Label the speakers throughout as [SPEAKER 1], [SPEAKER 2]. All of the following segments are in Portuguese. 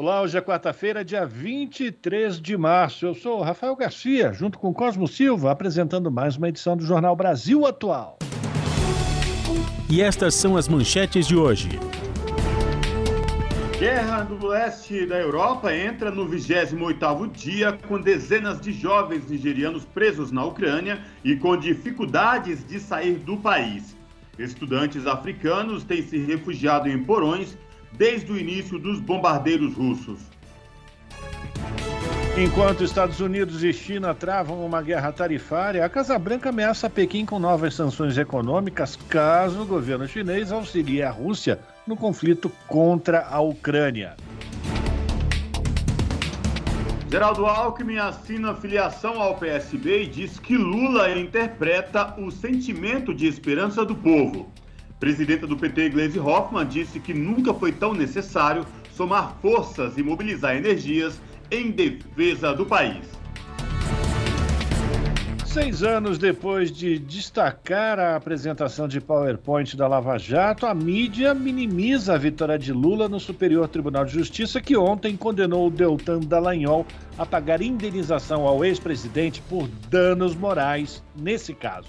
[SPEAKER 1] Olá, hoje é quarta-feira, dia 23 de março. Eu sou Rafael Garcia, junto com Cosmo Silva, apresentando mais uma edição do Jornal Brasil Atual.
[SPEAKER 2] E estas são as manchetes de hoje.
[SPEAKER 3] Guerra no leste da Europa entra no 28º dia com dezenas de jovens nigerianos presos na Ucrânia e com dificuldades de sair do país. Estudantes africanos têm se refugiado em porões desde o início dos bombardeiros russos.
[SPEAKER 1] Enquanto Estados Unidos e China travam uma guerra tarifária, a Casa Branca ameaça Pequim com novas sanções econômicas caso o governo chinês auxilie a Rússia no conflito contra a Ucrânia.
[SPEAKER 3] Geraldo Alckmin assina filiação ao PSB e diz que Lula interpreta o sentimento de esperança do povo. Presidenta do PT, Gleisi Hoffmann, disse que nunca foi tão necessário somar forças e mobilizar energias em defesa do país.
[SPEAKER 1] Seis anos depois de destacar a apresentação de PowerPoint da Lava Jato, a mídia minimiza a vitória de Lula no Superior Tribunal de Justiça, que ontem condenou o Deltan Dallagnol a pagar indenização ao ex-presidente por danos morais nesse caso.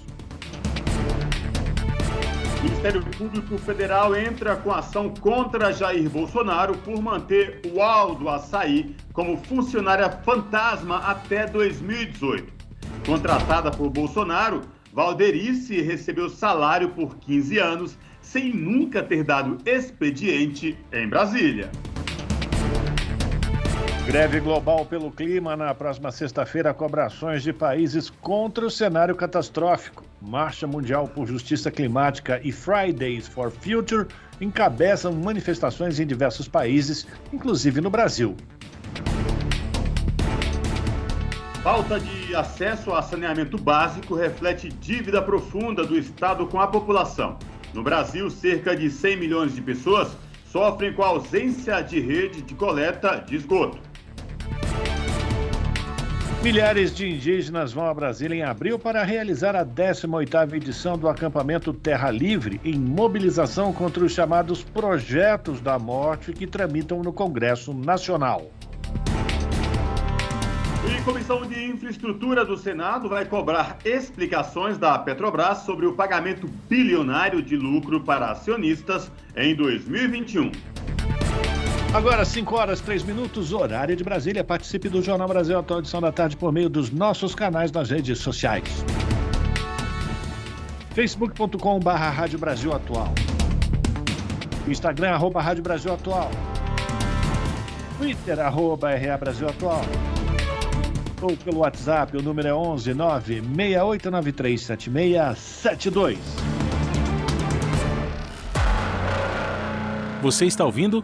[SPEAKER 3] Ministério Público Federal entra com ação contra Jair Bolsonaro por manter o Aldo Açaí como funcionária fantasma até 2018. Contratada por Bolsonaro, Valderice recebeu salário por 15 anos sem nunca ter dado expediente em Brasília.
[SPEAKER 1] Greve global pelo clima na próxima sexta-feira cobra ações de países contra o cenário catastrófico. Marcha Mundial por Justiça Climática e Fridays for Future encabeçam manifestações em diversos países, inclusive no Brasil.
[SPEAKER 3] Falta de acesso a saneamento básico reflete dívida profunda do Estado com a população. No Brasil, cerca de 100 milhões de pessoas sofrem com a ausência de rede de coleta de esgoto.
[SPEAKER 1] Milhares de indígenas vão a Brasília em abril para realizar a 18ª edição do acampamento Terra Livre, em mobilização contra os chamados projetos da morte que tramitam no Congresso Nacional.
[SPEAKER 3] E Comissão de Infraestrutura do Senado vai cobrar explicações da Petrobras sobre o pagamento bilionário de lucro para acionistas em 2021.
[SPEAKER 1] Agora, 5 horas 3 minutos, horário de Brasília. Participe do Jornal Brasil Atual edição da tarde por meio dos nossos canais nas redes sociais. facebook.com Rádio Brasil Atual. Instagram, arroba Rádio Brasil Atual. Twitter, arroba RA Brasil Atual. Ou pelo WhatsApp, o número é 11 9 6893 7672.
[SPEAKER 2] Você está ouvindo?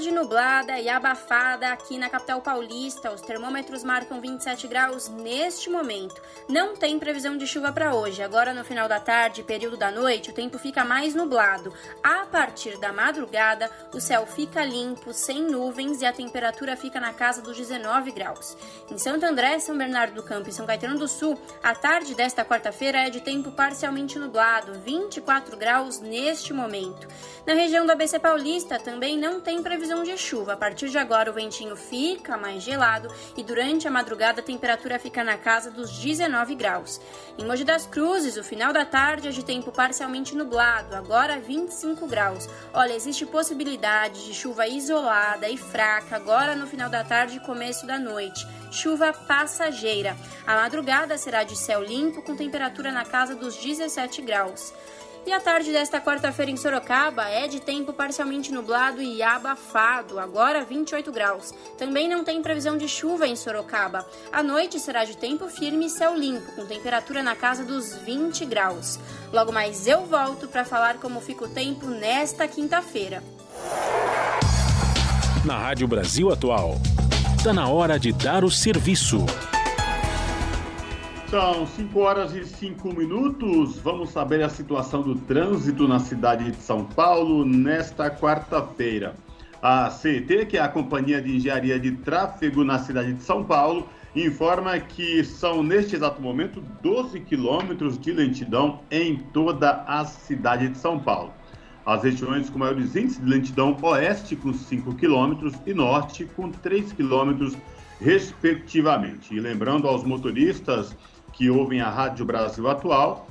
[SPEAKER 4] Tarde nublada e abafada aqui na capital paulista. Os termômetros marcam 27 graus neste momento. Não tem previsão de chuva para hoje. Agora, no final da tarde, período da noite, o tempo fica mais nublado. A partir da madrugada, o céu fica limpo, sem nuvens e a temperatura fica na casa dos 19 graus. Em Santo André, São Bernardo do Campo e São Caetano do Sul, a tarde desta quarta-feira é de tempo parcialmente nublado, 24 graus neste momento. Na região do ABC Paulista também não tem previsão de chuva. A partir de agora o ventinho fica mais gelado e durante a madrugada a temperatura fica na casa dos 19 graus. Em Mogi das Cruzes, o final da tarde é de tempo parcialmente nublado, agora 25 graus. Olha, existe possibilidade de chuva isolada e fraca agora no final da tarde e começo da noite. Chuva passageira. A madrugada será de céu limpo com temperatura na casa dos 17 graus.
[SPEAKER 5] E a tarde desta quarta-feira em Sorocaba é de tempo parcialmente nublado e abafado, agora 28 graus. Também não tem previsão de chuva em Sorocaba. A noite será de tempo firme e céu limpo, com temperatura na casa dos 20 graus. Logo mais eu volto para falar como fica o tempo nesta quinta-feira.
[SPEAKER 2] Na Rádio Brasil Atual, está na hora de dar o serviço.
[SPEAKER 3] São 5 horas e 5 minutos. Vamos saber a situação do trânsito na cidade de São Paulo nesta quarta-feira. A CET, que é a Companhia de Engenharia de Tráfego na cidade de São Paulo, informa que são, neste exato momento, 12 quilômetros de lentidão em toda a cidade de São Paulo. As regiões com maiores índices de lentidão oeste, com 5 quilômetros, e norte, com 3 quilômetros, respectivamente. E lembrando aos motoristas que ouvem a Rádio Brasil Atual.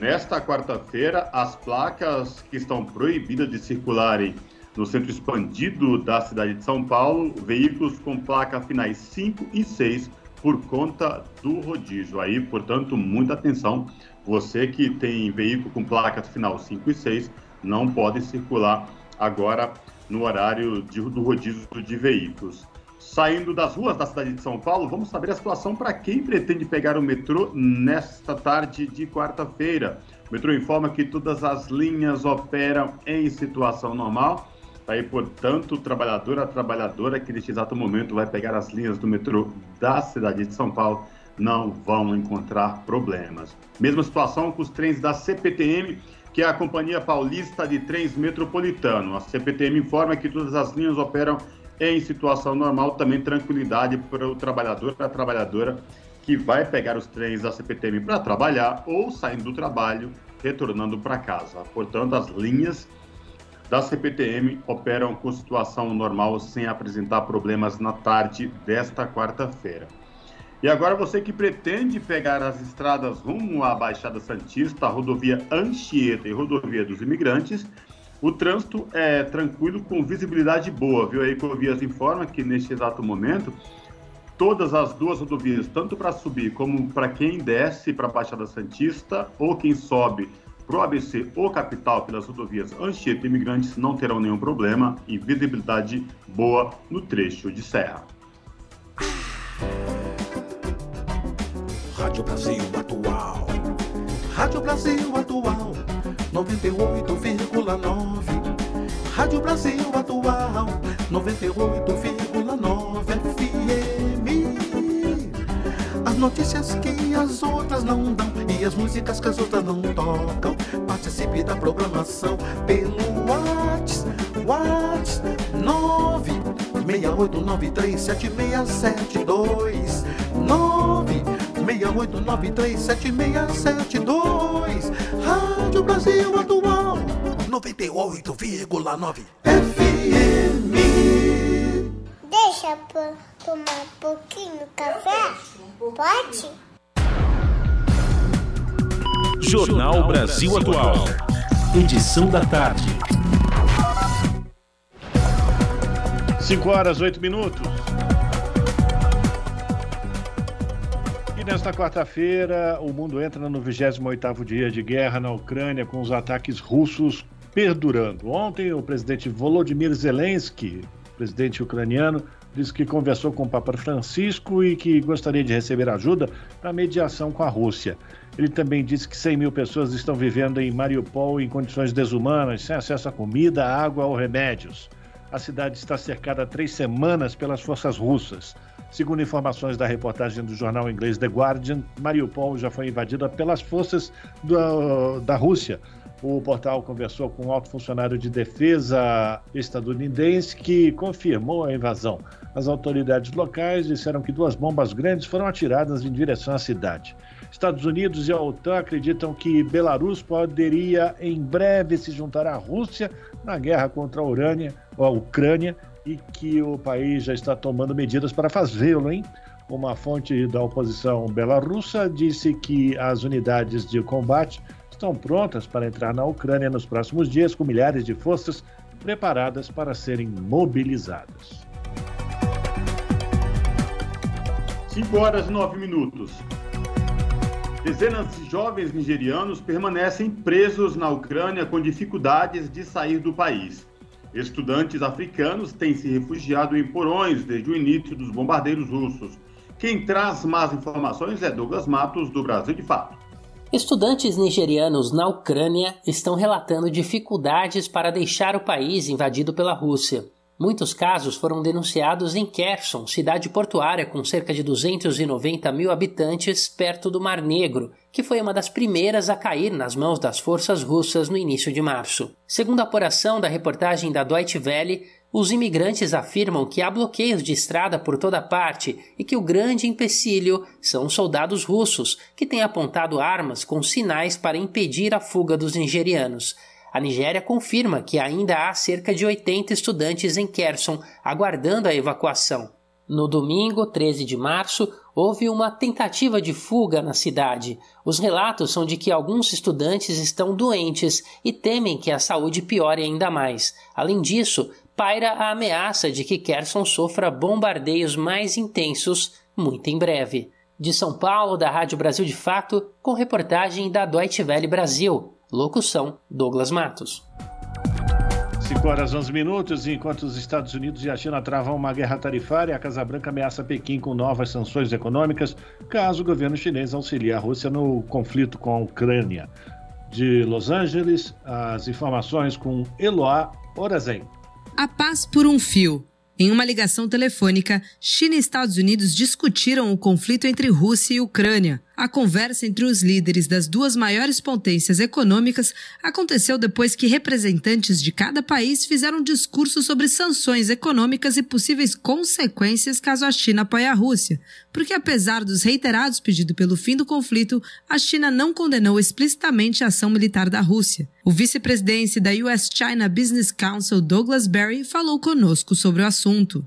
[SPEAKER 3] Nesta quarta-feira, as placas que estão proibidas de circularem no centro expandido da cidade de São Paulo, veículos com placa finais 5 e 6 por conta do rodízio. Aí, portanto, muita atenção. Você que tem veículo com placa final 5 e 6 não pode circular agora no horário de, do rodízio de veículos. Saindo das ruas da cidade de São Paulo, vamos saber a situação para quem pretende pegar o metrô nesta tarde de quarta-feira. O metrô informa que todas as linhas operam em situação normal. Aí, portanto, o trabalhador, a trabalhadora que neste exato momento vai pegar as linhas do metrô da cidade de São Paulo não vão encontrar problemas. Mesma situação com os trens da CPTM, que é a Companhia Paulista de Trens Metropolitano. A CPTM informa que todas as linhas operam em situação normal, também tranquilidade para o trabalhador, para a trabalhadora que vai pegar os trens da CPTM para trabalhar ou saindo do trabalho, retornando para casa. Portanto, as linhas da CPTM operam com situação normal sem apresentar problemas na tarde desta quarta-feira. E agora você que pretende pegar as estradas rumo à Baixada Santista, a rodovia Anchieta e rodovia dos Imigrantes, o trânsito é tranquilo com visibilidade boa, viu? A Ecovias informa que neste exato momento todas as duas rodovias, tanto para subir como para quem desce para a Baixada Santista ou quem sobe para o ABC ou capital pelas rodovias Anchieta e Imigrantes não terão nenhum problema e visibilidade boa no trecho de serra.
[SPEAKER 6] Rádio Brasil Atual. Rádio Brasil Atual 98,9. Rádio Brasil Atual, 98,9 FM. As notícias que as outras não dão e as músicas que as outras não tocam. Participe da programação pelo WhatsApp, WhatsApp 9 68937672 9 68937672 Rádio Brasil Atual 98,9 FM
[SPEAKER 7] Deixa eu tomar um pouquinho de café? Pode?
[SPEAKER 2] Jornal Brasil Atual. Edição da tarde.
[SPEAKER 1] 5 horas, 8 minutos. Nesta quarta-feira, o mundo entra no 28º dia de guerra na Ucrânia com os ataques russos perdurando. Ontem, o presidente Volodymyr Zelensky, presidente ucraniano, disse que conversou com o Papa Francisco e que gostaria de receber ajuda para mediação com a Rússia. Ele também disse que 100 mil pessoas estão vivendo em Mariupol em condições desumanas, sem acesso a comida, água ou remédios. A cidade está cercada há três semanas pelas forças russas. Segundo informações da reportagem do jornal inglês The Guardian, Mariupol já foi invadida pelas forças do, da Rússia. O portal conversou com um alto funcionário de defesa estadunidense que confirmou a invasão. As autoridades locais disseram que duas bombas grandes foram atiradas em direção à cidade. Estados Unidos e a OTAN acreditam que Belarus poderia em breve se juntar à Rússia na guerra contra a, Urânia, a Ucrânia e que o país já está tomando medidas para fazê-lo, hein? Uma fonte da oposição belarussa disse que as unidades de combate estão prontas para entrar na Ucrânia nos próximos dias, com milhares de forças preparadas para serem mobilizadas.
[SPEAKER 3] 5 horas e 9 minutos. Dezenas de jovens nigerianos permanecem presos na Ucrânia com dificuldades de sair do país. Estudantes africanos têm se refugiado em porões desde o início dos bombardeiros russos. Quem traz mais informações é Douglas Matos, do Brasil de Fato.
[SPEAKER 8] Estudantes nigerianos na Ucrânia estão relatando dificuldades para deixar o país invadido pela Rússia. Muitos casos foram denunciados em Kherson, cidade portuária com cerca de 290 mil habitantes, perto do Mar Negro, que foi uma das primeiras a cair nas mãos das forças russas no início de março. Segundo a apuração da reportagem da Deutsche Welle, os imigrantes afirmam que há bloqueios de estrada por toda parte e que o grande empecilho são os soldados russos, que têm apontado armas com sinais para impedir a fuga dos nigerianos. A Nigéria confirma que ainda há cerca de 80 estudantes em Kherson aguardando a evacuação. No domingo, 13 de março, houve uma tentativa de fuga na cidade. Os relatos são de que alguns estudantes estão doentes e temem que a saúde piore ainda mais. Além disso, paira a ameaça de que Kherson sofra bombardeios mais intensos muito em breve. De São Paulo, da Rádio Brasil de Fato, com reportagem da Deutsche Welle Brasil. Locução: Douglas Matos.
[SPEAKER 1] 5 horas 11 minutos, enquanto os Estados Unidos e a China travam uma guerra tarifária, a Casa Branca ameaça Pequim com novas sanções econômicas caso o governo chinês auxilie a Rússia no conflito com a Ucrânia. De Los Angeles, as informações com Eloá Orazen.
[SPEAKER 9] A paz por um fio. Em uma ligação telefônica, China e Estados Unidos discutiram o conflito entre Rússia e Ucrânia. A conversa entre os líderes das duas maiores potências econômicas aconteceu depois que representantes de cada país fizeram discursos sobre sanções econômicas e possíveis consequências caso a China apoie a Rússia. Porque, apesar dos reiterados pedidos pelo fim do conflito, a China não condenou explicitamente a ação militar da Rússia. O vice-presidente da US China Business Council, Douglas Berry, falou conosco sobre o assunto.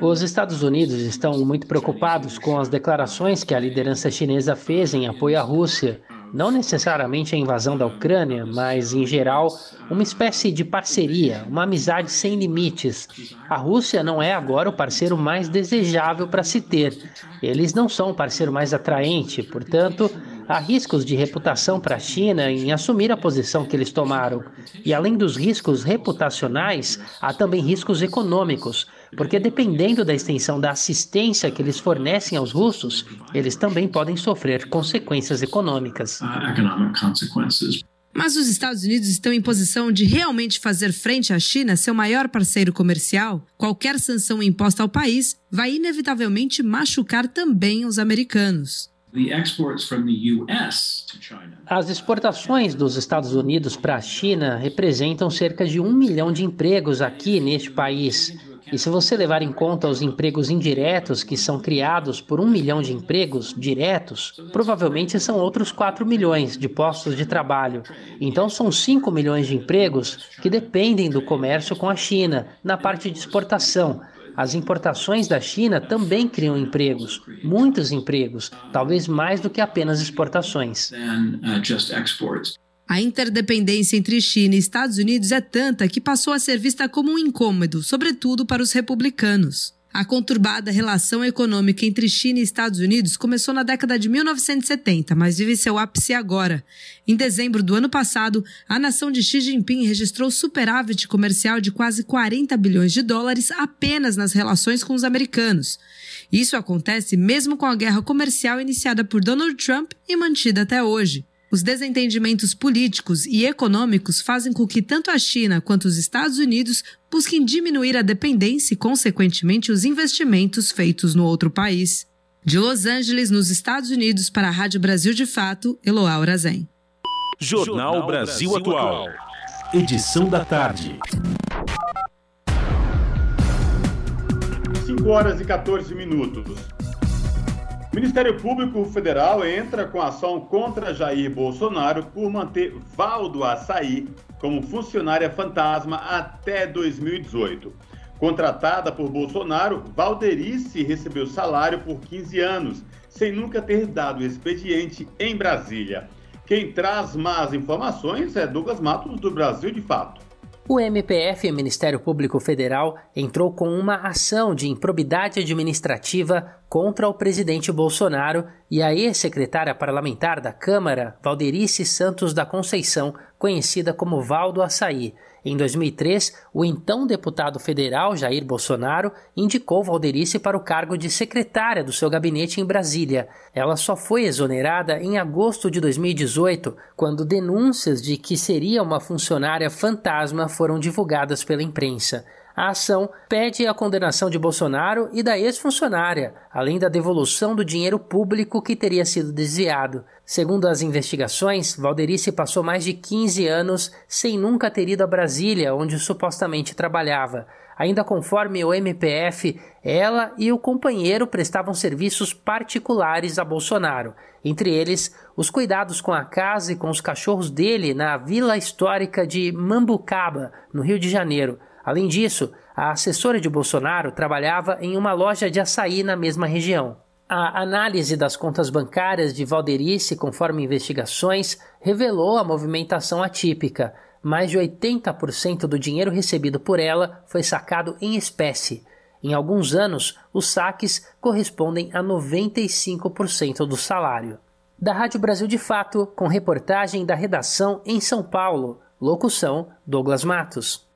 [SPEAKER 8] Os Estados Unidos estão muito preocupados com as declarações que a liderança chinesa fez em apoio à Rússia. Não necessariamente a invasão da Ucrânia, mas, em geral, uma espécie de parceria, uma amizade sem limites. A Rússia não é agora o parceiro mais desejável para se ter. Eles não são o parceiro mais atraente, portanto, há riscos de reputação para a China em assumir a posição que eles tomaram. E além dos riscos reputacionais, há também riscos econômicos, porque dependendo da extensão da assistência que eles fornecem aos russos, eles também podem sofrer consequências econômicas.
[SPEAKER 9] Mas os Estados Unidos estão em posição de realmente fazer frente à China, seu maior parceiro comercial? Qualquer sanção imposta ao país vai inevitavelmente machucar também os americanos.
[SPEAKER 8] As exportações dos Estados Unidos para a China representam cerca de um milhão de empregos aqui neste país. E se você levar em conta os empregos indiretos que são criados por um milhão de empregos diretos, provavelmente são outros 4 milhões de postos de trabalho. Então são 5 milhões de empregos que dependem do comércio com a China, na parte de exportação. As importações da China também criam empregos, muitos empregos, talvez mais do que apenas exportações.
[SPEAKER 9] A interdependência entre China e Estados Unidos é tanta que passou a ser vista como um incômodo, sobretudo para os republicanos. A conturbada relação econômica entre China e Estados Unidos começou na década de 1970, mas vive seu ápice agora. Em dezembro do ano passado, a nação de Xi Jinping registrou superávit comercial de quase 40 bilhões de dólares apenas nas relações com os americanos. Isso acontece mesmo com a guerra comercial iniciada por Donald Trump e mantida até hoje. Os desentendimentos políticos e econômicos fazem com que tanto a China quanto os Estados Unidos busquem diminuir a dependência e, consequentemente, os investimentos feitos no outro país. De Los Angeles, nos Estados Unidos, para a Rádio Brasil de Fato, Eloá Urazen.
[SPEAKER 2] Jornal Brasil Atual. Edição da tarde.
[SPEAKER 3] 5 horas e 14 minutos. Ministério Público Federal entra com ação contra Jair Bolsonaro por manter Valdo Açaí como funcionária fantasma até 2018. Contratada por Bolsonaro, Valderice recebeu salário por 15 anos, sem nunca ter dado expediente em Brasília. Quem traz mais informações é Douglas Matos, do Brasil de Fato.
[SPEAKER 8] O MPF, Ministério Público Federal, entrou com uma ação de improbidade administrativa contra o presidente Bolsonaro e a ex-secretária parlamentar da Câmara, Valderice Santos da Conceição, conhecida como Valdo Açaí. Em 2003, o então deputado federal Jair Bolsonaro indicou Valderice para o cargo de secretária do seu gabinete em Brasília. Ela só foi exonerada em agosto de 2018, quando denúncias de que seria uma funcionária fantasma foram divulgadas pela imprensa. A ação pede a condenação de Bolsonaro e da ex-funcionária, além da devolução do dinheiro público que teria sido desviado. Segundo as investigações, Valderice passou mais de 15 anos sem nunca ter ido a Brasília, onde supostamente trabalhava. Ainda conforme o MPF, ela e o companheiro prestavam serviços particulares a Bolsonaro, entre eles os cuidados com a casa e com os cachorros dele na vila histórica de Mambucaba, no Rio de Janeiro. Além disso, a assessora de Bolsonaro trabalhava em uma loja de açaí na mesma região. A análise das contas bancárias de Valderice, conforme investigações, revelou a movimentação atípica. Mais de 80% do dinheiro recebido por ela foi sacado em espécie. Em alguns anos, os saques correspondem a 95% do salário. Da Rádio Brasil de Fato, com reportagem da redação em São Paulo. Locução: Douglas Matos.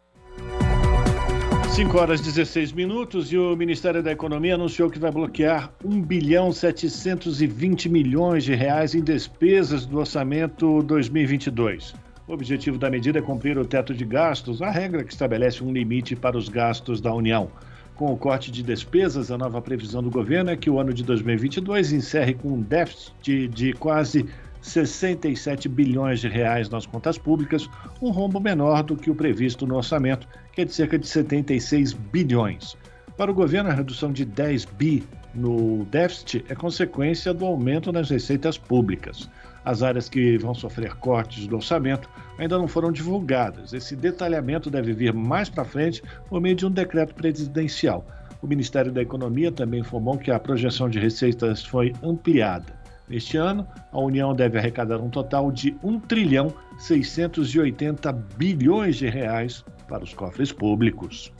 [SPEAKER 1] 5 horas 16 minutos e o Ministério da Economia anunciou que vai bloquear 1 bilhão 720 milhões de reais em despesas do orçamento 2022. O objetivo da medida é cumprir o teto de gastos, a regra que estabelece um limite para os gastos da União. Com o corte de despesas, a nova previsão do governo é que o ano de 2022 encerre com um déficit de, de quase 67 bilhões de reais nas contas públicas, um rombo menor do que o previsto no orçamento, que é de cerca de 76 bilhões. Para o governo, a redução de 10 bi no déficit é consequência do aumento nas receitas públicas. As áreas que vão sofrer cortes do orçamento ainda não foram divulgadas. Esse detalhamento deve vir mais para frente por meio de um decreto presidencial. O Ministério da Economia também informou que a projeção de receitas foi ampliada. Este ano, a União deve arrecadar um total de 1 trilhão 680 bilhões de reais para os cofres públicos.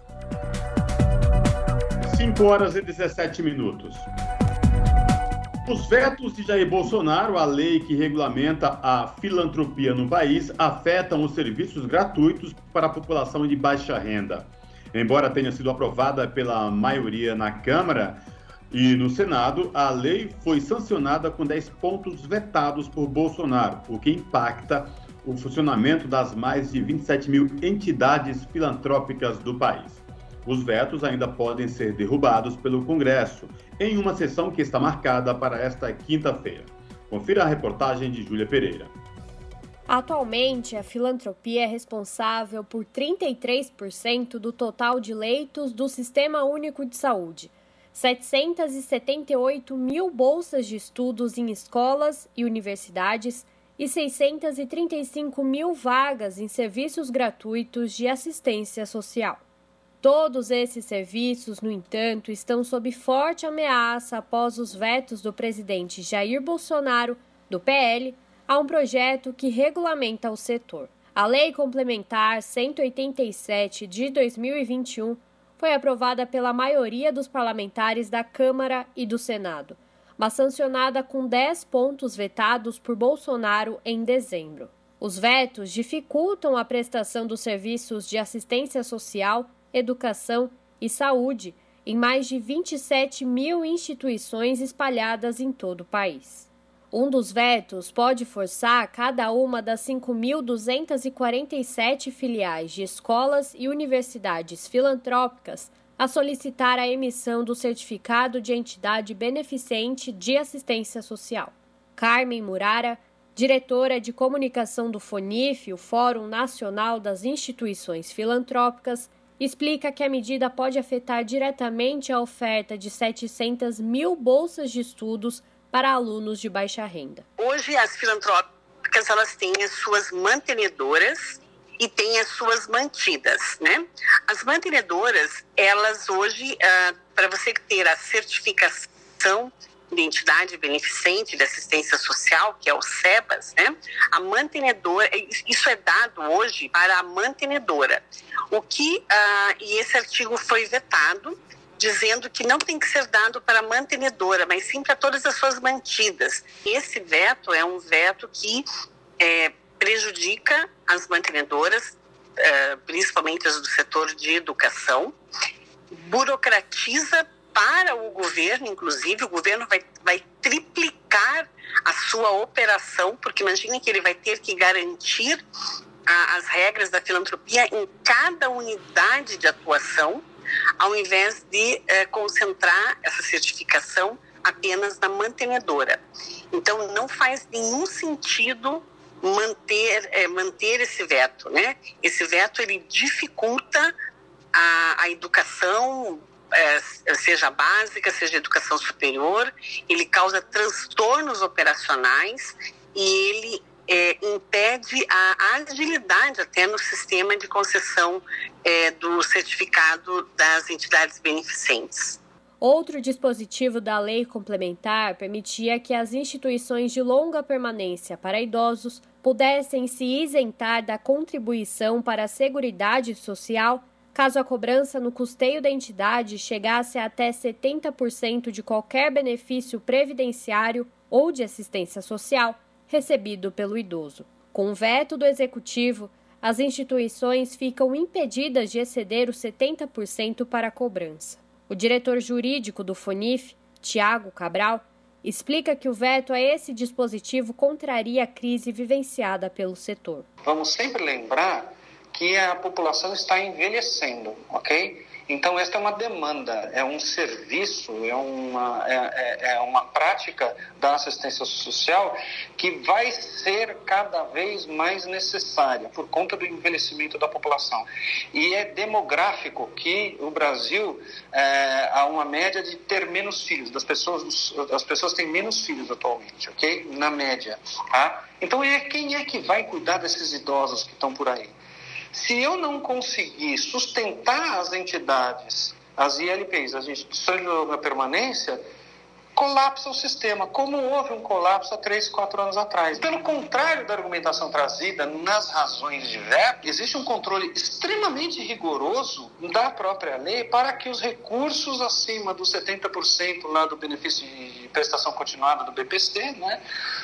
[SPEAKER 3] 5 horas e 17 minutos. Os vetos de Jair Bolsonaro à lei que regulamenta a filantropia no país afetam os serviços gratuitos para a população de baixa renda. Embora tenha sido aprovada pela maioria na Câmara, e no Senado, a lei foi sancionada com 10 pontos vetados por Bolsonaro, o que impacta o funcionamento das mais de 27 mil entidades filantrópicas do país. Os vetos ainda podem ser derrubados pelo Congresso, em uma sessão que está marcada para esta quinta-feira. Confira a reportagem de Júlia Pereira.
[SPEAKER 10] Atualmente, a filantropia é responsável por 33% do total de leitos do Sistema Único de Saúde 778 mil bolsas de estudos em escolas e universidades e 635 mil vagas em serviços gratuitos de assistência social. Todos esses serviços, no entanto, estão sob forte ameaça após os vetos do presidente Jair Bolsonaro, do PL, a um projeto que regulamenta o setor. A Lei Complementar 187 de 2021 foi aprovada pela maioria dos parlamentares da Câmara e do Senado, mas sancionada com 10 pontos vetados por Bolsonaro em dezembro. Os vetos dificultam a prestação dos serviços de assistência social, educação e saúde em mais de 27 mil instituições espalhadas em todo o país. Um dos vetos pode forçar cada uma das 5.247 filiais de escolas e universidades filantrópicas a solicitar a emissão do certificado de entidade beneficente de assistência social. Carmen Murara, diretora de comunicação do FONIF, o Fórum Nacional das Instituições Filantrópicas, explica que a medida pode afetar diretamente a oferta de 700 mil bolsas de estudos para alunos de baixa renda.
[SPEAKER 11] Hoje as filantrópicas elas têm as suas mantenedoras e têm as suas mantidas, né? As mantenedoras, elas hoje, ah, para você ter a certificação de entidade beneficente de assistência social, que é o SEBAS, né? A mantenedora, isso é dado hoje para a mantenedora. O que, ah, e esse artigo foi vetado, dizendo que não tem que ser dado para a mantenedora, mas sim para todas as suas mantidas. Esse veto é um veto que é, prejudica as mantenedoras, é, principalmente as do setor de educação, burocratiza para o governo, inclusive, o governo vai, vai triplicar a sua operação, porque imagine que ele vai ter que garantir a, as regras da filantropia em cada unidade de atuação, ao invés de é, concentrar essa certificação apenas na mantenedora. Então, não faz nenhum sentido manter, é, manter esse veto, né? Esse veto, ele dificulta a, a educação, é, seja básica, seja educação superior, ele causa transtornos operacionais e ele é, impede a agilidade até no sistema de concessão é, do certificado das entidades beneficentes.
[SPEAKER 10] Outro dispositivo da lei complementar permitia que as instituições de longa permanência para idosos pudessem se isentar da contribuição para a Seguridade Social caso a cobrança no custeio da entidade chegasse a até 70% de qualquer benefício previdenciário ou de assistência social recebido pelo idoso. Com o veto do executivo, as instituições ficam impedidas de exceder os 70% para a cobrança. O diretor jurídico do FONIF, Tiago Cabral, explica que o veto a esse dispositivo contraria a crise vivenciada pelo setor.
[SPEAKER 12] Vamos sempre lembrar que a população está envelhecendo, ok? Então, esta é uma demanda, é um serviço, é uma, é, é, é, uma prática da assistência social que vai ser cada vez mais necessária por conta do envelhecimento da população. E é demográfico que o Brasil é, há uma média de ter menos filhos, das pessoas, as pessoas têm menos filhos atualmente, ok? Na média, tá? Então, é, quem é que vai cuidar desses idosos que estão por aí? Se eu não conseguir sustentar as entidades, as ILPs, as instituições de longa permanência, colapsa o sistema, como houve um colapso há três, quatro anos atrás. Pelo contrário da argumentação trazida nas razões de VEP, existe um controle extremamente rigoroso da própria lei para que os recursos acima dos 70% lá do benefício de prestação continuada do BPC né,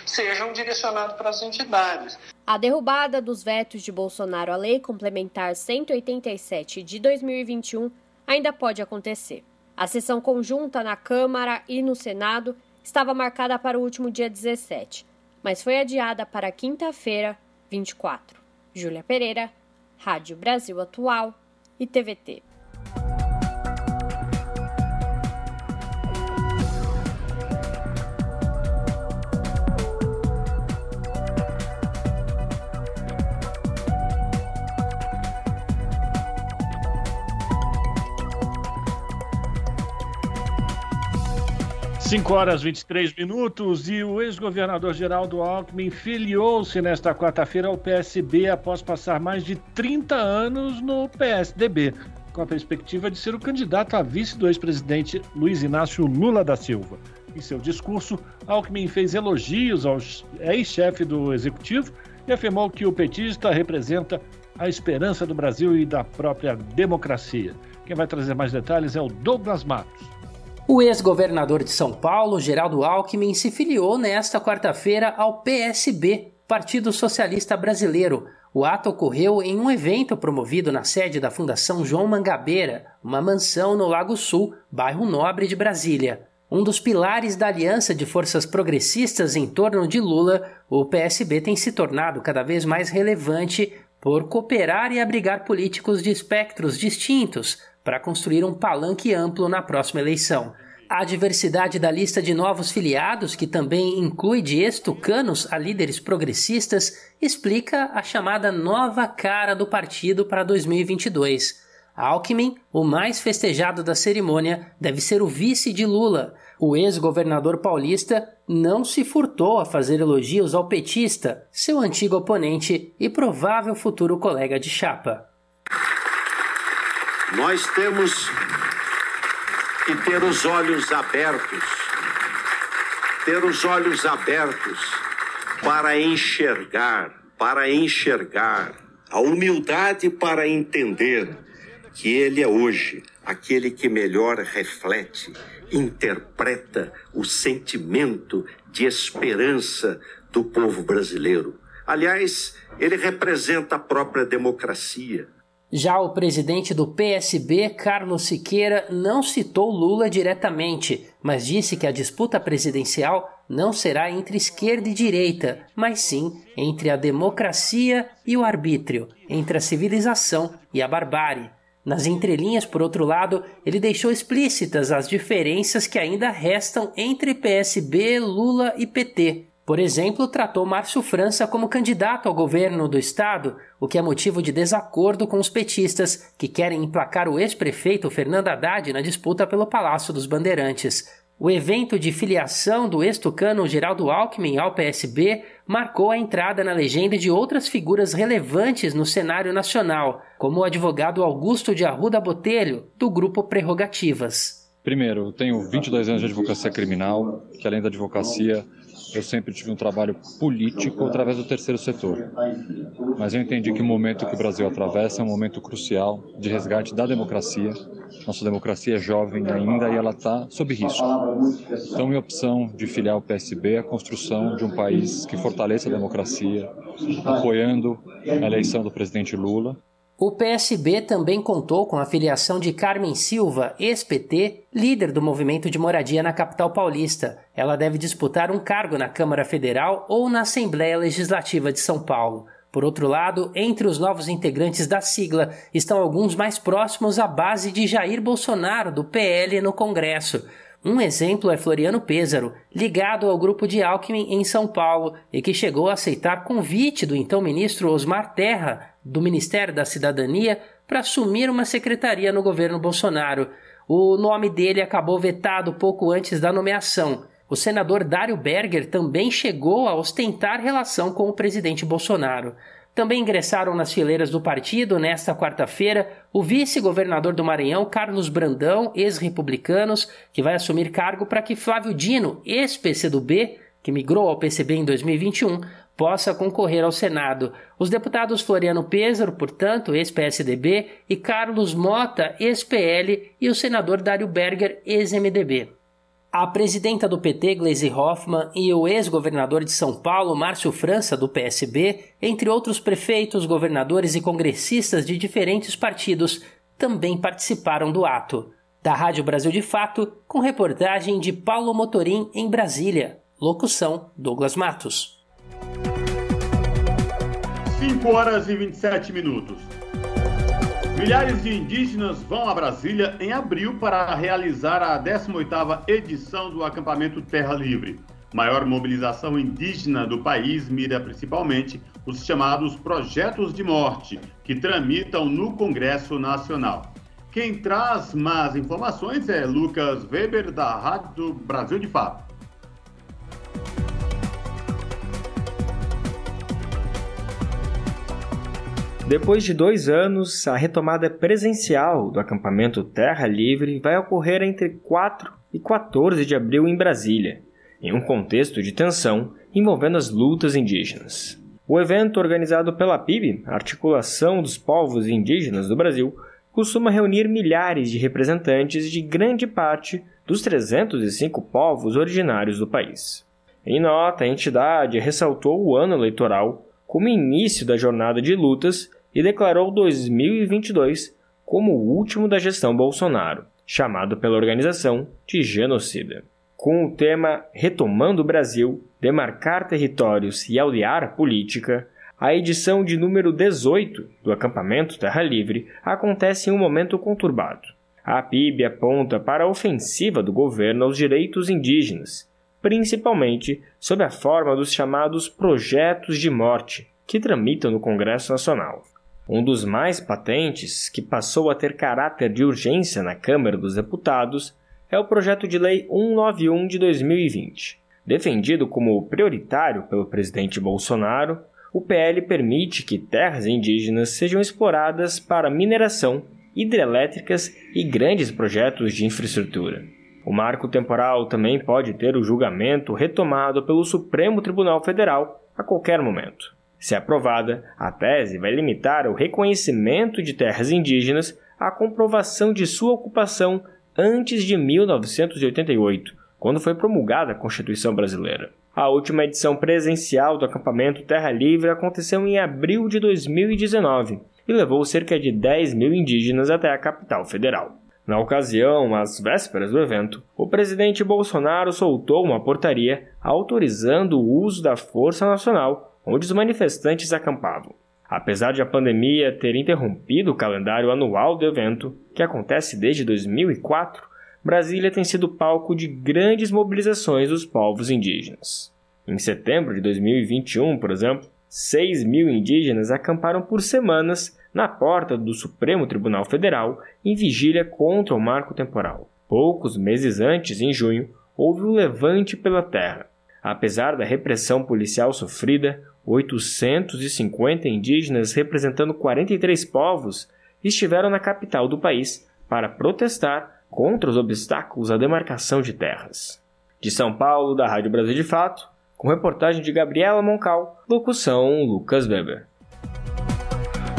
[SPEAKER 12] sejam direcionados para as entidades.
[SPEAKER 10] A derrubada dos vetos de Bolsonaro à Lei Complementar 187 de 2021 ainda pode acontecer. A sessão conjunta na Câmara e no Senado estava marcada para o último dia 17, mas foi adiada para quinta-feira, 24. Júlia Pereira, Rádio Brasil Atual e TVT.
[SPEAKER 1] 5 horas 23 minutos e o ex-governador Geraldo Alckmin filiou-se nesta quarta-feira ao PSB após passar mais de 30 anos no PSDB, com a perspectiva de ser o candidato a vice do ex-presidente Luiz Inácio Lula da Silva. Em seu discurso, Alckmin fez elogios ao ex-chefe do executivo e afirmou que o petista representa a esperança do Brasil e da própria democracia. Quem vai trazer mais detalhes é o Douglas Matos.
[SPEAKER 8] O ex-governador de São Paulo, Geraldo Alckmin, se filiou nesta quarta-feira ao PSB, Partido Socialista Brasileiro. O ato ocorreu em um evento promovido na sede da Fundação João Mangabeira, uma mansão no Lago Sul, bairro nobre de Brasília. Um dos pilares da aliança de forças progressistas em torno de Lula, o PSB tem se tornado cada vez mais relevante por cooperar e abrigar políticos de espectros distintos, para construir um palanque amplo na próxima eleição. A diversidade da lista de novos filiados, que também inclui de ex-tucanos a líderes progressistas, explica a chamada nova cara do partido para 2022. Alckmin, o mais festejado da cerimônia, deve ser o vice de Lula. O ex-governador paulista não se furtou a fazer elogios ao petista, seu antigo oponente e provável futuro colega de chapa.
[SPEAKER 13] Nós temos que ter os olhos abertos, ter os olhos abertos para enxergar, para enxergar, a humildade para entender que Ele é hoje aquele que melhor reflete, interpreta o sentimento de esperança do povo brasileiro. Aliás, ele representa a própria democracia.
[SPEAKER 8] Já o presidente do PSB, Carlos Siqueira, não citou Lula diretamente, mas disse que a disputa presidencial não será entre esquerda e direita, mas sim entre a democracia e o arbítrio, entre a civilização e a barbárie. Nas entrelinhas, por outro lado, ele deixou explícitas as diferenças que ainda restam entre PSB, Lula e PT. Por exemplo, tratou Márcio França como candidato ao governo do estado, o que é motivo de desacordo com os petistas, que querem emplacar o ex-prefeito Fernando Haddad na disputa pelo Palácio dos Bandeirantes. O evento de filiação do ex-tucano Geraldo Alckmin ao PSB marcou a entrada na legenda de outras figuras relevantes no cenário nacional, como o advogado Augusto de Arruda Botelho, do grupo Prerrogativas.
[SPEAKER 14] Primeiro, tenho 22 anos de advocacia criminal, que além da advocacia eu sempre tive um trabalho político através do terceiro setor. Mas eu entendi que o momento que o Brasil atravessa é um momento crucial de resgate da democracia. Nossa democracia é jovem ainda e ela está sob risco. Então, minha opção de filiar o PSB é a construção de um país que fortaleça a democracia, apoiando a eleição do presidente Lula
[SPEAKER 8] o PSB também contou com a filiação de Carmen Silva, ex-PT, líder do movimento de moradia na capital paulista. Ela deve disputar um cargo na Câmara Federal ou na Assembleia Legislativa de São Paulo. Por outro lado, entre os novos integrantes da sigla estão alguns mais próximos à base de Jair Bolsonaro, do PL, no Congresso. Um exemplo é Floriano Pêsaro, ligado ao grupo de Alckmin em São Paulo e que chegou a aceitar convite do então ministro Osmar Terra do Ministério da Cidadania para assumir uma secretaria no governo Bolsonaro. O nome dele acabou vetado pouco antes da nomeação. O senador Dário Berger também chegou a ostentar relação com o presidente Bolsonaro. Também ingressaram nas fileiras do partido nesta quarta-feira o vice-governador do Maranhão, Carlos Brandão, ex-republicanos, que vai assumir cargo para que Flávio Dino, ex-PCdoB, que migrou ao PCB em 2021, possa concorrer ao Senado. Os deputados Floriano Pêsaro, portanto, ex-PSDB, e Carlos Mota, ex-PL, e o senador Dário Berger, ex-MDB. A presidenta do PT, Gleisi Hoffmann, e o ex-governador de São Paulo, Márcio França, do PSB, entre outros prefeitos, governadores e congressistas de diferentes partidos, também participaram do ato. Da Rádio Brasil de Fato, com reportagem de Paulo Motorim em Brasília. Locução: Douglas Matos.
[SPEAKER 3] 5 horas e 27 minutos. Milhares de indígenas vão a Brasília em abril para realizar a 18ª edição do acampamento Terra Livre. Maior mobilização indígena do país mira principalmente os chamados projetos de morte, que tramitam no Congresso Nacional. Quem traz mais informações é Lucas Weber, da Rádio Brasil de Fato.
[SPEAKER 15] Depois de dois anos, a retomada presencial do acampamento Terra Livre vai ocorrer entre 4 e 14 de abril em Brasília, em um contexto de tensão envolvendo as lutas indígenas. O evento, organizado pela PIB, Articulação dos Povos Indígenas do Brasil, costuma reunir milhares de representantes de grande parte dos 305 povos originários do país. Em nota, a entidade ressaltou o ano eleitoral como início da jornada de lutas e declarou 2022 como o último da gestão Bolsonaro, chamado pela organização de genocida. Com o tema Retomando o Brasil, Demarcar Territórios e Aliar Política, a edição de número 18 do acampamento Terra Livre acontece em um momento conturbado. A PIB aponta para a ofensiva do governo aos direitos indígenas, principalmente sob a forma dos chamados projetos de morte, que tramitam no Congresso Nacional. Um dos mais patentes, que passou a ter caráter de urgência na Câmara dos Deputados, é o projeto de lei 191 de 2020. Defendido como prioritário pelo presidente Bolsonaro, o PL permite que terras indígenas sejam exploradas para mineração, hidrelétricas e grandes projetos de infraestrutura. O marco temporal também pode ter o julgamento retomado pelo Supremo Tribunal Federal a qualquer momento. Se aprovada, a tese vai limitar o reconhecimento de terras indígenas a comprovação de sua ocupação antes de 1988, quando foi promulgada a Constituição Brasileira. A última edição presencial do acampamento Terra Livre aconteceu em abril de 2019 e levou cerca de 10 mil indígenas até a capital federal. Na ocasião, às vésperas do evento, o presidente Bolsonaro soltou uma portaria autorizando o uso da Força Nacional onde os manifestantes acampavam. Apesar de a pandemia ter interrompido o calendário anual do evento, que acontece desde 2004, Brasília tem sido palco de grandes mobilizações dos povos indígenas. Em setembro de 2021, por exemplo, 6 mil indígenas acamparam por semanas na porta do Supremo Tribunal Federal em vigília contra o marco temporal. Poucos meses antes, em junho, houve o levante pela terra. Apesar da repressão policial sofrida, 850 indígenas representando 43 povos estiveram na capital do país para protestar contra os obstáculos à demarcação de terras. De São Paulo, da Rádio Brasil de Fato, com reportagem de Gabriela Moncal, locução Lucas Weber.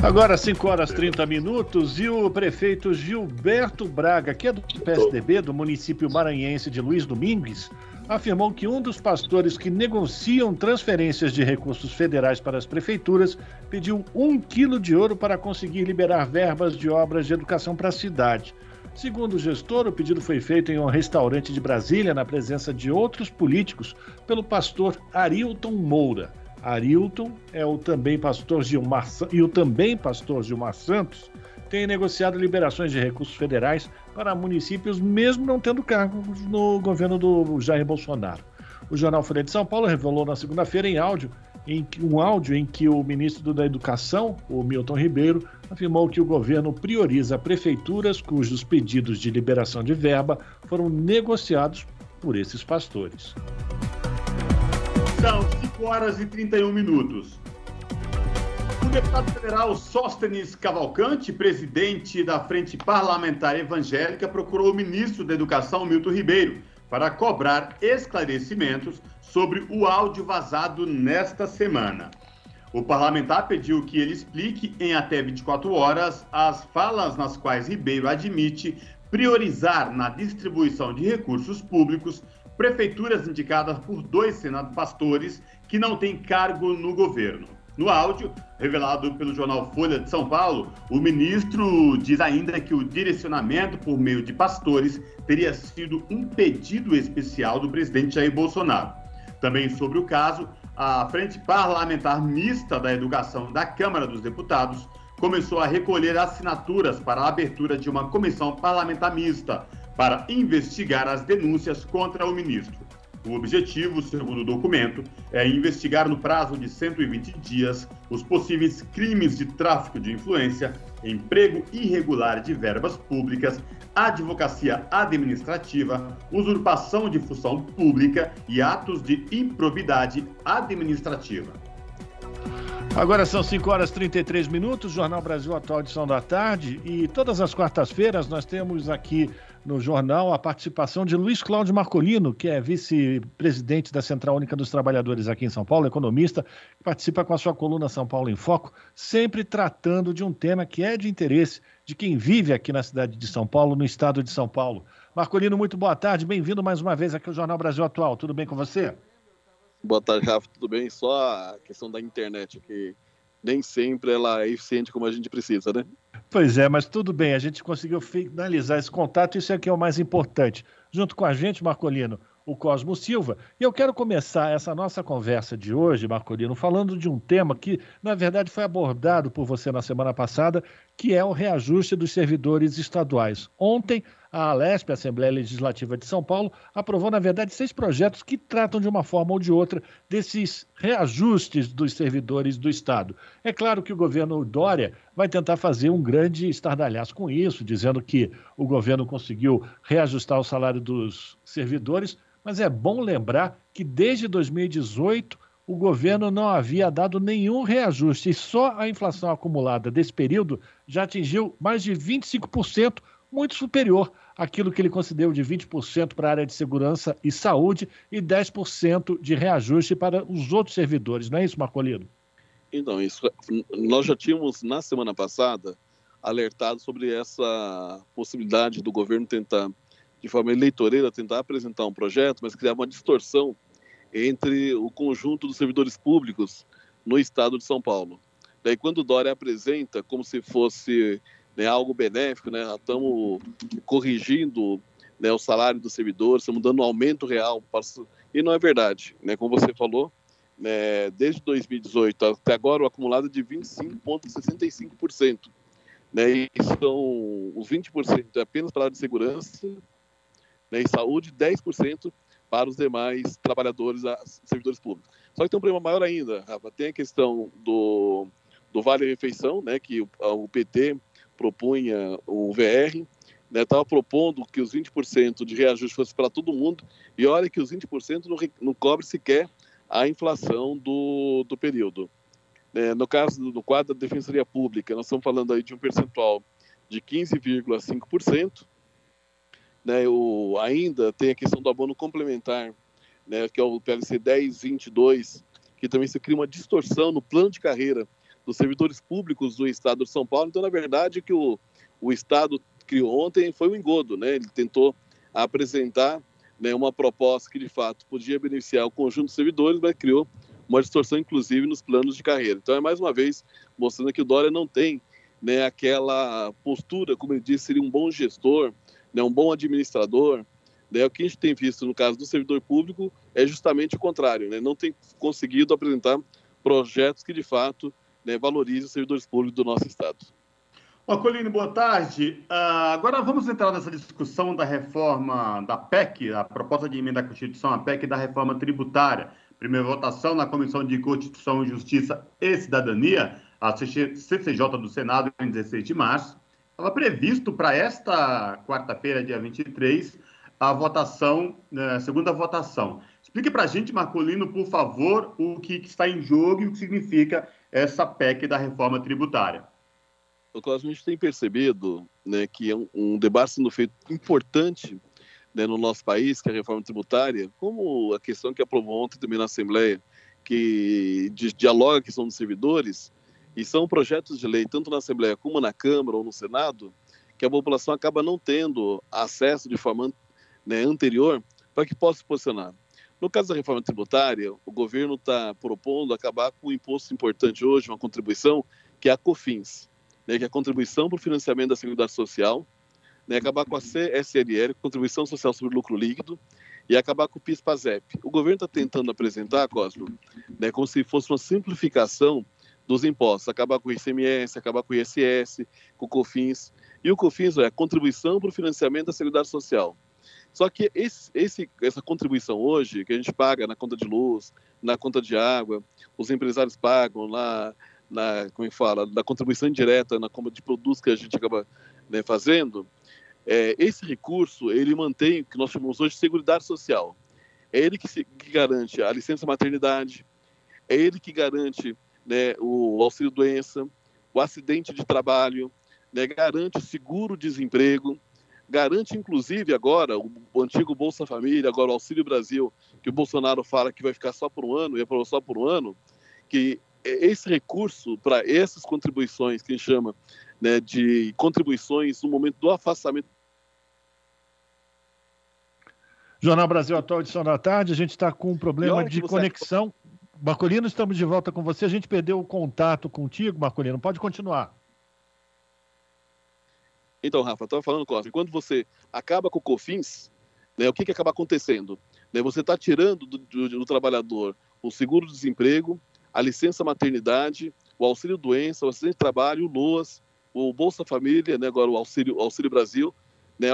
[SPEAKER 1] Agora 5 horas 30 minutos e o prefeito Gilberto Braga, que é do PSDB do município maranhense de Luiz Domingues, afirmou que um dos pastores que negociam transferências de recursos federais para as prefeituras pediu um quilo de ouro para conseguir liberar verbas de obras de educação para a cidade. Segundo o gestor, o pedido foi feito em um restaurante de Brasília, na presença de outros políticos, pelo pastor Arilton Moura. Arilton é o também pastor Gilmar e o também pastor Gilmar Santos tem negociado liberações de recursos federais para municípios, mesmo não tendo cargos no governo do Jair Bolsonaro. O jornal Folha de São Paulo revelou na segunda-feira em áudio em um áudio em que o ministro da Educação, o Milton Ribeiro, afirmou que o governo prioriza prefeituras cujos pedidos de liberação de verba foram negociados por esses pastores.
[SPEAKER 3] São 5 horas e 31 minutos. O deputado federal Sóstenes Cavalcante, presidente da Frente Parlamentar Evangélica, procurou o ministro da Educação, Milton Ribeiro, para cobrar esclarecimentos sobre o áudio vazado nesta semana. O parlamentar pediu que ele explique em até 24 horas as falas nas quais Ribeiro admite priorizar na distribuição de recursos públicos prefeituras indicadas por dois senados pastores que não têm cargo no governo. No áudio, revelado pelo jornal Folha de São Paulo, o ministro diz ainda que o direcionamento por meio de pastores teria sido um pedido especial do presidente Jair Bolsonaro. Também sobre o caso, a Frente Parlamentar Mista da Educação da Câmara dos Deputados começou a recolher assinaturas para a abertura de uma comissão parlamentar mista para investigar as denúncias contra o ministro. O objetivo, segundo o documento, é investigar no prazo de 120 dias os possíveis crimes de tráfico de influência, emprego irregular de verbas públicas, advocacia administrativa, usurpação de função pública e atos de improbidade administrativa.
[SPEAKER 1] Agora são 5 horas e 33 minutos, Jornal Brasil Atual, edição da tarde, e todas as quartas-feiras nós temos aqui no jornal a participação de Luiz Cláudio Marcolino, que é vice-presidente da Central Única dos Trabalhadores aqui em São Paulo, economista, que participa com a sua coluna São Paulo em Foco, sempre tratando de um tema que é de interesse de quem vive aqui na cidade de São Paulo, no estado de São Paulo. Marcolino, muito boa tarde, bem-vindo mais uma vez aqui ao Jornal Brasil Atual. Tudo bem com você?
[SPEAKER 16] Boa tarde, Rafa, tudo bem? Só a questão da internet, que nem sempre ela é eficiente como a gente precisa, né?
[SPEAKER 1] Pois é, mas tudo bem, a gente conseguiu finalizar esse contato, isso é que é o mais importante. Junto com a gente, Marcolino, o Cosmo Silva. E eu quero começar essa nossa conversa de hoje, Marcolino, falando de um tema que, na verdade, foi abordado por você na semana passada, que é o reajuste dos servidores estaduais. Ontem, a Alesp, a Assembleia Legislativa de São Paulo, aprovou, na verdade, seis projetos que tratam de uma forma ou de outra desses reajustes dos servidores do Estado. É claro que o governo Dória vai tentar fazer um grande estardalhaço com isso, dizendo que o governo conseguiu reajustar o salário dos servidores, mas é bom lembrar que desde 2018 o governo não havia dado nenhum reajuste e só a inflação acumulada desse período já atingiu mais de 25%, muito superior àquilo que ele concedeu de 20% para a área de segurança e saúde e 10% de reajuste para os outros servidores. Não é isso, Marcolino?
[SPEAKER 16] Então, isso, nós já tínhamos na semana passada alertado sobre essa possibilidade do governo tentar, de forma eleitoreira, tentar apresentar um projeto, mas criar uma distorção entre o conjunto dos servidores públicos no estado de São Paulo. Daí, quando o Dória apresenta como se fosse né, algo benéfico, né, estamos corrigindo né, o salário dos servidores, estamos dando um aumento real, para... e não é verdade. Né, como você falou, né, desde 2018 até agora, o acumulado é de 25,65%. Né, e são os 20% é apenas para a área de segurança né, e saúde, 10% para os demais trabalhadores, servidores públicos. Só que tem um problema maior ainda, Rafa. Tem a questão do, do Vale Refeição, né, que o, o PT propunha o VR, estava né, propondo que os 20% de reajuste fosse para todo mundo, e olha que os 20% não, não cobre sequer a inflação do, do período. É, no caso do quadro da Defensoria Pública, nós estamos falando aí de um percentual de 15,5%. Né, o, ainda tem a questão do abono complementar, né, que é o PLC 1022, que também se cria uma distorção no plano de carreira dos servidores públicos do Estado de São Paulo. Então, na verdade, que o, o Estado criou ontem foi um engodo. Né? Ele tentou apresentar né, uma proposta que, de fato, podia beneficiar o conjunto de servidores, mas criou uma distorção, inclusive, nos planos de carreira. Então, é mais uma vez mostrando que o Dória não tem né, aquela postura, como ele disse, seria um bom gestor, né, um bom administrador. Né, o que a gente tem visto no caso do servidor público é justamente o contrário, né, não tem conseguido apresentar projetos que, de fato, né, valorizem os servidores públicos do nosso Estado.
[SPEAKER 3] Marcolino, boa tarde. Uh, agora vamos entrar nessa discussão da reforma da PEC, a proposta de emenda à Constituição, a PEC da reforma tributária. Primeira votação na Comissão de Constituição, Justiça e Cidadania, a CCJ do Senado, em 16 de março. Estava previsto para esta quarta-feira, dia 23, a votação, a né, segunda votação. Explique para a gente, Marcolino, por favor, o que está em jogo e o que significa essa PEC da reforma tributária.
[SPEAKER 16] A gente tem percebido né, que é um, um debate sendo feito importante né, no nosso país, que é a reforma tributária, como a questão que aprovou ontem também na Assembleia, que dialoga a questão dos servidores, e são projetos de lei, tanto na Assembleia como na Câmara ou no Senado, que a população acaba não tendo acesso de forma né, anterior para que possa se posicionar. No caso da reforma tributária, o governo está propondo acabar com um imposto importante hoje, uma contribuição, que é a COFINS, né, que é a contribuição para o financiamento da Seguridade Social, né, acabar com a CSLL, Contribuição Social sobre Lucro Líquido, e acabar com o PIS-PASEP. O governo está tentando apresentar, Cosmo, né, como se fosse uma simplificação dos impostos, acabar com o ICMS, acabar com o ISS, com o COFINS. E o COFINS é a contribuição para o financiamento da Seguridade Social. Só que esse, esse, essa contribuição hoje, que a gente paga na conta de luz, na conta de água, os empresários pagam lá, na, como é fala, na contribuição indireta, na compra de produtos que a gente acaba né, fazendo, é, esse recurso, ele mantém o que nós chamamos hoje de Seguridade Social. É ele que, se, que garante a licença maternidade, é ele que garante né, o auxílio-doença, o acidente de trabalho, né, garante o seguro-desemprego, garante inclusive agora o, antigo Bolsa Família, agora o Auxílio Brasil, que o Bolsonaro fala que vai ficar só por um ano, e aprovou só por um ano, que esse recurso para essas contribuições, que a gente chama né, de contribuições no momento do afastamento
[SPEAKER 1] Jornal Brasil Atual, edição da tarde. A gente está com um problema de conexão. Marcolino, estamos de volta com você. A gente perdeu o contato contigo, Marcolino. Pode continuar.
[SPEAKER 16] Então, Rafa, estava falando, Cosme, quando você acaba com o COFINS, né, o que, que acaba acontecendo? Né, você está tirando do, do, do, trabalhador o seguro-desemprego, a licença maternidade, o auxílio-doença, o acidente de trabalho, o LOAS, o Bolsa Família, né, agora o Auxílio, Auxílio Brasil, né,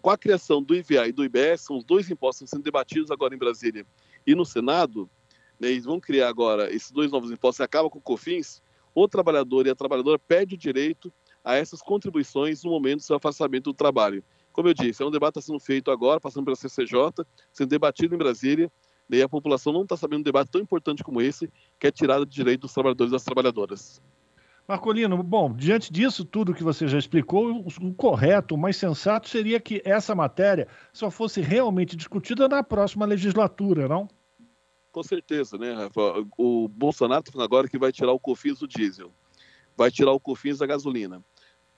[SPEAKER 16] com a criação do IVA e do IBS, são os dois impostos sendo debatidos agora em Brasília e no Senado, né, eles vão criar agora esses dois novos impostos, acaba com o COFINS, o trabalhador e a trabalhadora perde o direito a essas contribuições no momento do seu afastamento do trabalho. Como eu disse, é um debate que está sendo feito agora, passando pela CCJ, sendo debatido em Brasília, e a população não está sabendo um debate tão importante como esse, que é tirada de direito dos trabalhadores e das trabalhadoras.
[SPEAKER 1] Marcolino, bom, diante disso tudo que você já explicou, o correto, o mais sensato seria que essa matéria só fosse realmente discutida na próxima legislatura, não?
[SPEAKER 16] Com certeza, né, Rafa? O Bolsonaro está falando agora que vai tirar o COFINS do diesel, vai tirar o COFINS da gasolina.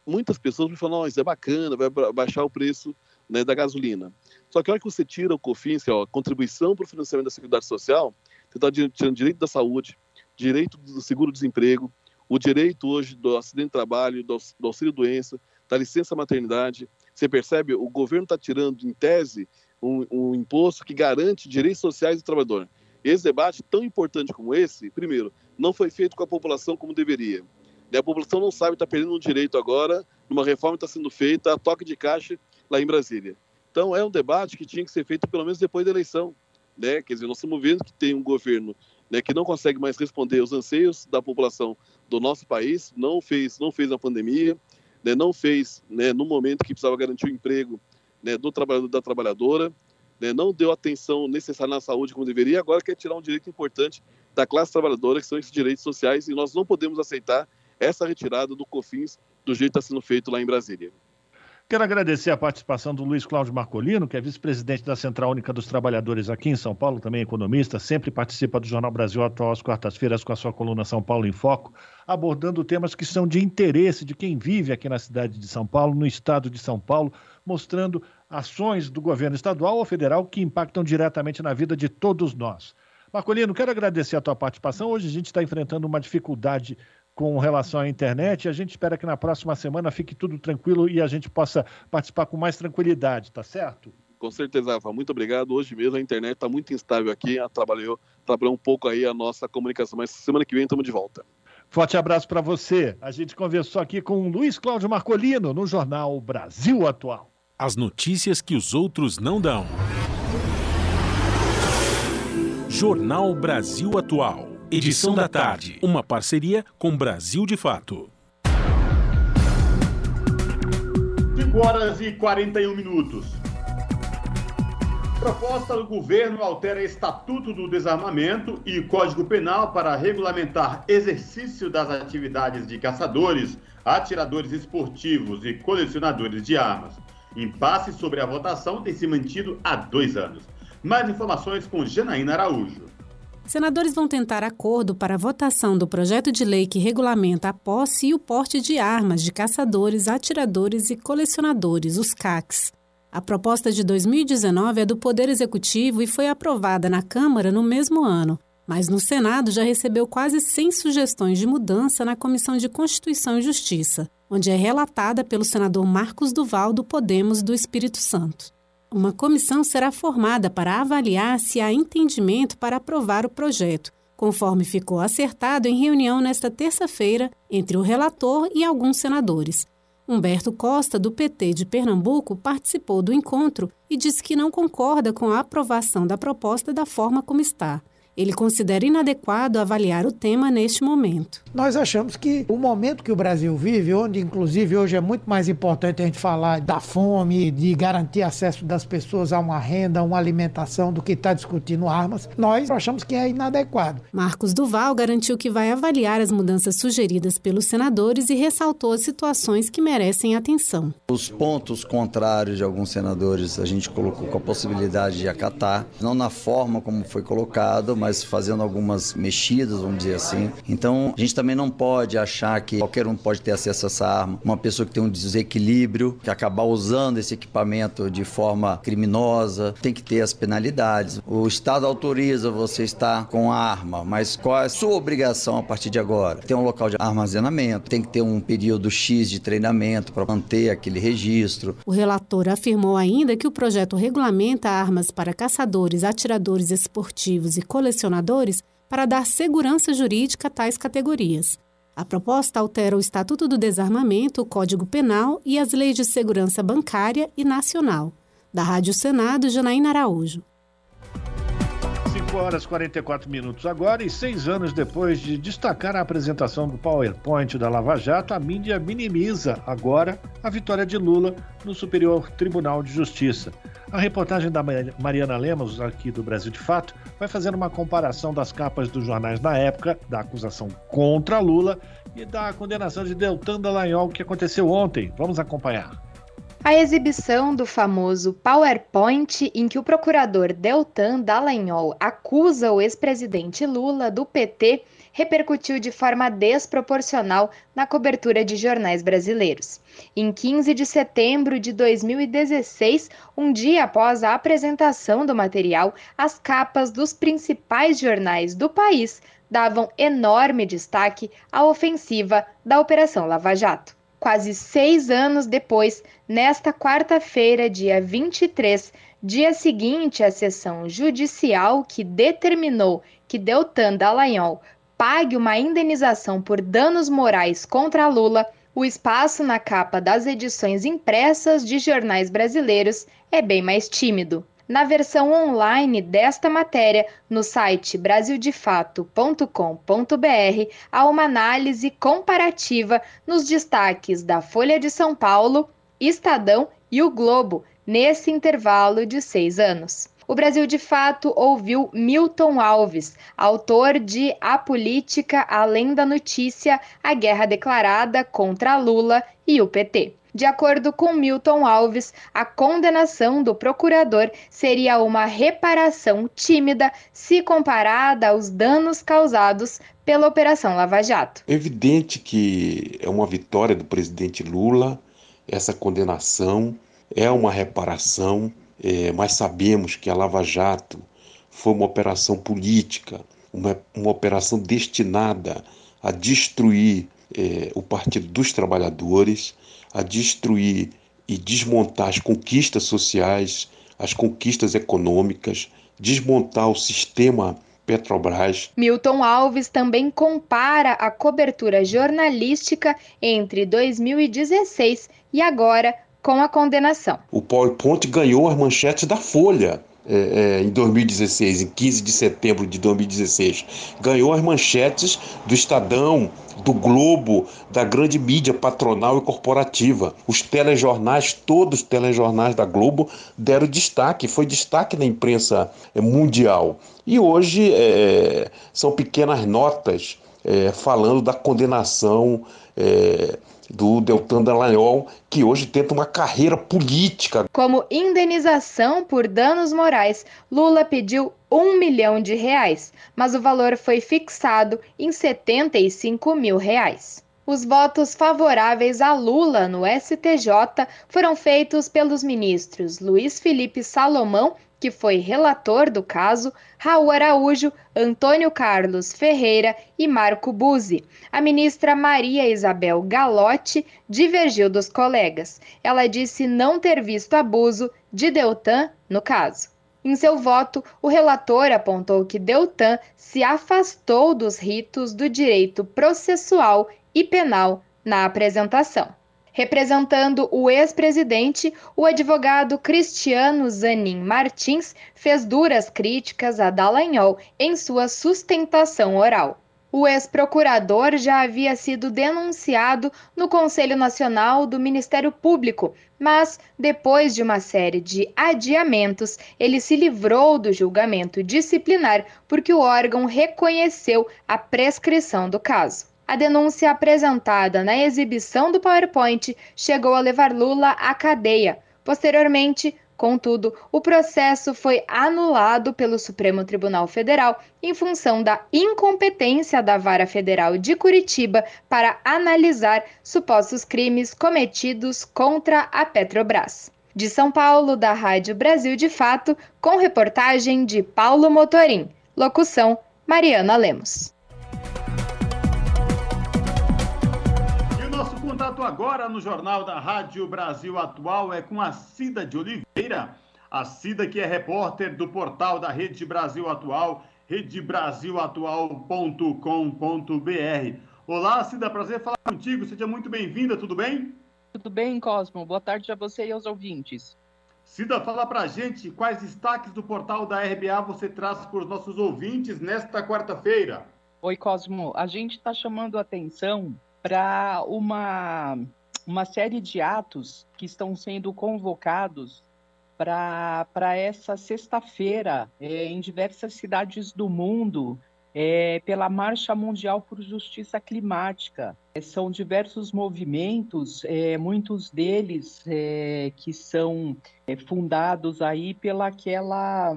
[SPEAKER 16] Muitas pessoas me falam, isso é bacana, vai baixar o preço né, da gasolina. Só que a hora que você tira o COFINS, que é a contribuição para o financiamento da Seguridade Social, você está tirando direito da saúde, direito do seguro-desemprego, o direito hoje do acidente de trabalho, do auxílio-doença, da licença-maternidade. Você percebe? O governo está tirando, em tese, um, um, imposto que garante direitos sociais do trabalhador. Esse debate, tão importante como esse, primeiro, não foi feito com a população como deveria. E a população não sabe, está perdendo um direito agora, numa reforma está sendo feita, a toque de caixa lá em Brasília. Então, é um debate que tinha que ser feito pelo menos depois da eleição. Né? Quer dizer, nós estamos vendo que tem um governo né, que não consegue mais responder aos anseios da população do nosso país, não fez, não fez a pandemia, né, não fez né, no momento que precisava garantir o emprego né, do trabalhador da trabalhadora, né, não deu atenção necessária na saúde como deveria, agora quer tirar um direito importante da classe trabalhadora, que são esses direitos sociais, e nós não podemos aceitar essa retirada do COFINS do jeito que está sendo feito lá em Brasília.
[SPEAKER 1] Quero agradecer a participação do Luiz Cláudio Marcolino, que é vice-presidente da Central Única dos Trabalhadores aqui em São Paulo, também economista, sempre participa do Jornal Brasil Atual às quartas-feiras com a sua coluna São Paulo em Foco, abordando temas que são de interesse de quem vive aqui na cidade de São Paulo, no estado de São Paulo, mostrando ações do governo estadual ou federal que impactam diretamente na vida de todos nós. Marcolino, quero agradecer a tua participação. Hoje a gente está enfrentando uma dificuldade com relação à internet. A gente espera que na próxima semana fique tudo tranquilo e a gente possa participar com mais tranquilidade, tá certo?
[SPEAKER 16] Com certeza, Rafa. Muito obrigado. Hoje mesmo a internet está muito instável aqui. Trabalhou, trabalhou um pouco aí a nossa comunicação, mas semana que vem estamos de volta.
[SPEAKER 1] Forte abraço para você. A gente conversou aqui com o Luiz Cláudio Marcolino no jornal Brasil Atual.
[SPEAKER 2] As notícias que os outros não dão. Jornal Brasil Atual. Edição da tarde. Uma parceria com Brasil de Fato.
[SPEAKER 3] 5 horas e 41 minutos. Proposta do governo altera Estatuto do Desarmamento e Código Penal para regulamentar exercício das atividades de caçadores, atiradores esportivos e colecionadores de armas. Impasse sobre a votação tem se mantido há dois anos. Mais informações com Janaína Araújo.
[SPEAKER 17] Senadores vão tentar acordo para a votação do projeto de lei que regulamenta a posse e o porte de armas de caçadores, atiradores e colecionadores, os CACs. A proposta de 2019 é do Poder Executivo e foi aprovada na Câmara no mesmo ano, mas no Senado já recebeu quase 100 sugestões de mudança na Comissão de Constituição e Justiça, onde é relatada pelo senador Marcos Duval do Podemos do Espírito Santo. Uma comissão será formada para avaliar se há entendimento para aprovar o projeto, conforme ficou acertado em reunião nesta terça-feira entre o relator e alguns senadores. Humberto Costa, do PT de Pernambuco, participou do encontro e disse que não concorda com a aprovação da proposta da forma como está. Ele considera inadequado avaliar o tema neste momento.
[SPEAKER 18] Nós achamos que o momento que o Brasil vive, onde inclusive hoje é muito mais importante a gente falar da fome, de garantir acesso das pessoas a uma renda, a uma alimentação, do que está discutindo armas, nós achamos que é inadequado.
[SPEAKER 17] Marcos Duval garantiu que vai avaliar as mudanças sugeridas pelos senadores e ressaltou as situações que merecem atenção.
[SPEAKER 19] Os pontos contrários de alguns senadores a gente colocou com a possibilidade de acatar, não na forma como foi colocado, mas fazendo algumas mexidas, vamos dizer assim. Então, a gente também não pode achar que qualquer um pode ter acesso a essa arma. Uma pessoa que tem um desequilíbrio, que acabar usando esse equipamento de forma criminosa, tem que ter as penalidades. O Estado autoriza você estar com a arma, mas qual é a sua obrigação a partir de agora? Tem um local de armazenamento, tem que ter um período X de treinamento para manter aquele registro.
[SPEAKER 17] O relator afirmou ainda que o projeto regulamenta armas para caçadores, atiradores esportivos e colecionadores colecionadores para dar segurança jurídica a tais categorias. A proposta altera o Estatuto do Desarmamento, o Código Penal e as leis de segurança bancária e nacional. Da Rádio Senado, Janaína Araújo.
[SPEAKER 1] 5 horas e 44 minutos agora e seis anos depois de destacar a apresentação do PowerPoint da Lava Jato, a mídia minimiza agora a vitória de Lula no Superior Tribunal de Justiça. A reportagem da Mariana Lemos, aqui do Brasil de Fato, vai fazer uma comparação das capas dos jornais na época, da acusação contra Lula e da condenação de Deltan Dallagnol que aconteceu ontem. Vamos acompanhar.
[SPEAKER 20] A exibição do famoso PowerPoint em que o procurador Deltan Dallagnol acusa o ex-presidente Lula do PT repercutiu de forma desproporcional na cobertura de jornais brasileiros. Em 15 de setembro de 2016, um dia após a apresentação do material, as capas dos principais jornais do país davam enorme destaque à ofensiva da Operação Lava Jato. Quase seis anos depois, nesta quarta-feira, dia 23, dia seguinte à sessão judicial que determinou que Deltan Dallagnol pague uma indenização por danos morais contra Lula, o espaço na capa das edições impressas de jornais brasileiros é bem mais tímido. Na versão online desta matéria, no site brasildefato.com.br, há uma análise comparativa nos destaques da Folha de São Paulo, Estadão e o Globo, nesse intervalo de seis anos. O Brasil de Fato ouviu Milton Alves, autor de A Política Além da Notícia, a Guerra Declarada contra Lula e o PT. De acordo com Milton Alves, a condenação do procurador seria uma reparação tímida se comparada aos danos causados pela Operação Lava Jato.
[SPEAKER 21] É evidente que é uma vitória do presidente Lula, essa condenação é uma reparação, é, mas sabemos que a Lava Jato foi uma operação política, uma, uma operação destinada a destruir é, o Partido dos Trabalhadores a destruir e desmontar as conquistas sociais, as conquistas econômicas, desmontar o sistema Petrobras.
[SPEAKER 20] Milton Alves também compara a cobertura jornalística entre 2016 e agora com a condenação.
[SPEAKER 21] O PowerPoint ganhou as manchetes da Folha. É, é, em 2016, em 15 de setembro de 2016, ganhou as manchetes do Estadão, do Globo, da grande mídia patronal e corporativa. Os telejornais, todos os telejornais da Globo deram destaque, foi destaque na imprensa é, mundial. E hoje é, são pequenas notas é, falando da condenação é, do Deltan Dallagnol, que hoje tenta uma carreira política.
[SPEAKER 20] Como indenização por danos morais, Lula pediu um milhão de reais, mas o valor foi fixado em 75 mil reais. Os votos favoráveis a Lula no STJ foram feitos pelos ministros Luiz Felipe Salomão que foi relator do caso, Raul Araújo, Antônio Carlos Ferreira e Marco Buzzi. A ministra Maria Isabel Galotti divergiu dos colegas. Ela disse não ter visto abuso de Deltan no caso. Em seu voto, o relator apontou que Deltan se afastou dos ritos do direito processual e penal na apresentação. Representando o ex-presidente, o advogado Cristiano Zanin Martins fez duras críticas a Dallagnol em sua sustentação oral. O ex-procurador já havia sido denunciado no Conselho Nacional do Ministério Público, mas, depois de uma série de adiamentos, ele se livrou do julgamento disciplinar porque o órgão reconheceu a prescrição do caso. A denúncia apresentada na exibição do PowerPoint chegou a levar Lula à cadeia. Posteriormente, Contudo, o processo foi anulado pelo Supremo Tribunal Federal em função da incompetência da Vara Federal de Curitiba para analisar supostos crimes cometidos contra a Petrobras. De São Paulo, da Rádio Brasil de Fato, com reportagem de Paulo Motorim. Locução: Mariana Lemos.
[SPEAKER 3] Agora no Jornal da Rádio Brasil Atual é com a Cida de Oliveira. A Cida, que é repórter do portal da Rede Brasil Atual, redebrasilatual.com.br. Olá, Cida, prazer falar contigo. Seja muito bem-vinda, tudo bem?
[SPEAKER 22] Tudo bem, Cosmo. Boa tarde a você e aos ouvintes.
[SPEAKER 3] Cida, fala pra gente quais destaques do portal da RBA você traz para os nossos ouvintes nesta quarta-feira.
[SPEAKER 22] Oi, Cosmo. A gente está chamando a atenção para uma, uma série de atos que estão sendo convocados para essa sexta-feira é, em diversas cidades do mundo é, pela Marcha Mundial por Justiça Climática. É, são diversos movimentos, é, muitos deles é, que são é, fundados aí pela aquela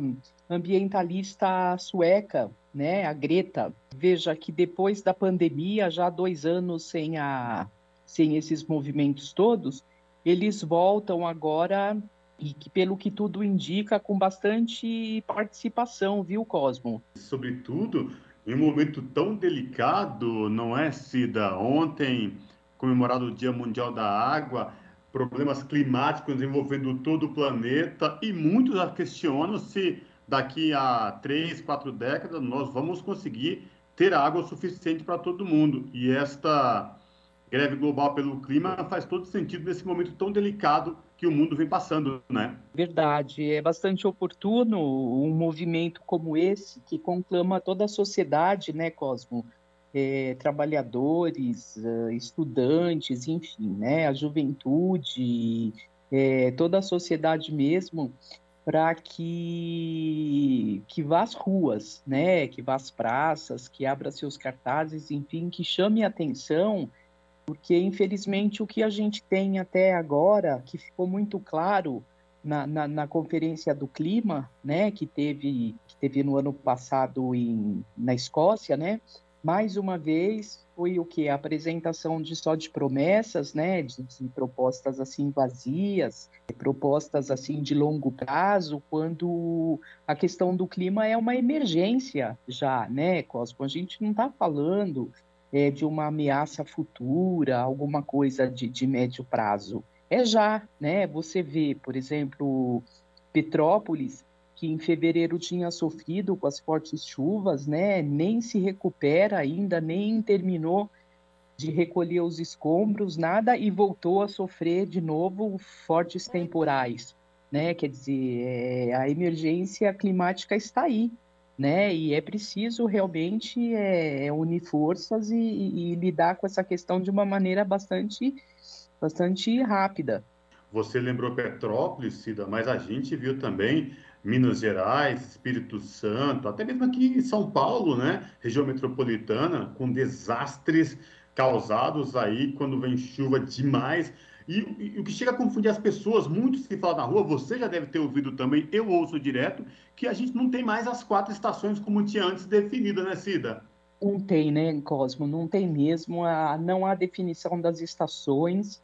[SPEAKER 22] ambientalista sueca né, a Greta, veja que depois da pandemia, já dois anos sem, a, sem esses movimentos todos, eles voltam agora e que, pelo que tudo indica, com bastante participação, viu, Cosmo?
[SPEAKER 3] Sobretudo, em um momento tão delicado, não é, Cida? Ontem, comemorado o Dia Mundial da Água, problemas climáticos envolvendo todo o planeta, e muitos questionam se daqui a três, quatro décadas nós vamos conseguir ter água suficiente para todo mundo. E esta greve global pelo clima faz todo sentido nesse momento tão delicado que o mundo vem passando, né?
[SPEAKER 22] Verdade, é bastante oportuno um movimento como esse que conclama toda a sociedade, né, Cosmo? É, trabalhadores, eh, estudantes, enfim, né, a juventude, é, toda a sociedade mesmo, para que que vá às ruas, né, que vá às praças, que abra seus cartazes, enfim, que chame a atenção porque infelizmente o que a gente tem até agora, que ficou muito claro na, na, na conferência do clima, né, que teve, que teve no ano passado em, na Escócia, né, mais uma vez foi o que a apresentação de só de promessas, né, de, de, propostas assim vazias, propostas assim de longo prazo, quando a questão do clima é uma emergência já, né, Cosmo? A gente não está falando é, de uma ameaça futura, alguma coisa de, de médio prazo. É já, né? Você vê, por exemplo, Petrópolis, que em fevereiro tinha sofrido com as fortes chuvas, né? Nem se recupera ainda, nem terminou de recolher os escombros, nada, e voltou a sofrer de novo fortes temporais, né? Quer dizer, é, a emergência climática está aí, né? E é preciso realmente é, é, unir forças e, e, e, lidar com essa questão de uma maneira bastante, bastante rápida.
[SPEAKER 3] Você lembrou Petrópolis, Cida, mas a gente viu também Minas Gerais, Espírito Santo, até mesmo aqui em São Paulo, né? Região metropolitana, com desastres causados aí quando vem chuva demais. E, e, o que chega a confundir as pessoas, muitos que falam na rua, você já deve ter ouvido também, eu ouço direto, que a gente não tem mais as quatro estações como tinha antes definida, né, Cida?
[SPEAKER 22] Não tem, né, Cosmo? Não tem mesmo. A, não há definição das estações.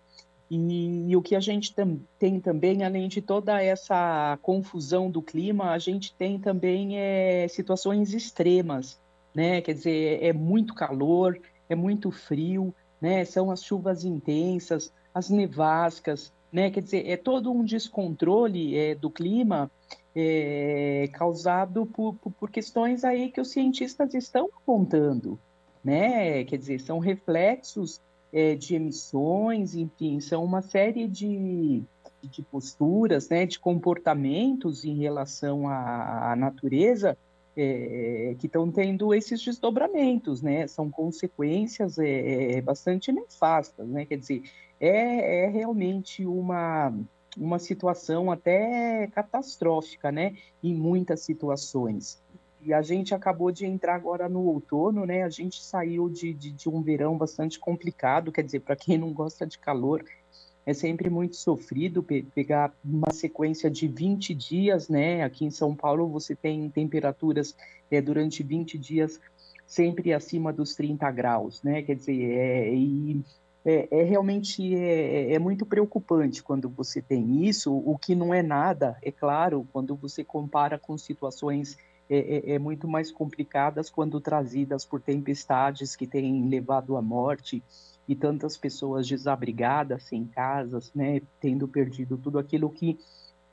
[SPEAKER 22] E, e o que a gente tem também, além de toda essa confusão do clima, a gente tem também é, situações extremas, né? Quer dizer, é muito calor, é muito frio, né? São as chuvas intensas, as nevascas, né? Quer dizer, é todo um descontrole é, do clima é, causado por, por, por, questões aí que os cientistas estão apontando, né? Quer dizer, são reflexos é, de emissões, enfim, são uma série de, de posturas, né? De comportamentos em relação à, à natureza é, que estão tendo esses desdobramentos, né? São consequências é, é bastante nefastas, né? Quer dizer, é, é realmente uma, uma situação até catastrófica, né? Em muitas situações. E a gente acabou de entrar agora no outono, né? A gente saiu de, de, de um verão bastante complicado, quer dizer, para quem não gosta de calor, é sempre muito sofrido pe pegar uma sequência de 20 dias, né? Aqui em São Paulo você tem temperaturas é, durante 20 dias sempre acima dos 30 graus, né? Quer dizer, é, e é, é realmente é, é, muito preocupante quando você tem isso, o que não é nada, é claro, quando você compara com situações é, é, é muito mais complicadas quando trazidas por tempestades que têm levado à morte e tantas pessoas desabrigadas, sem casas, né, tendo perdido tudo aquilo que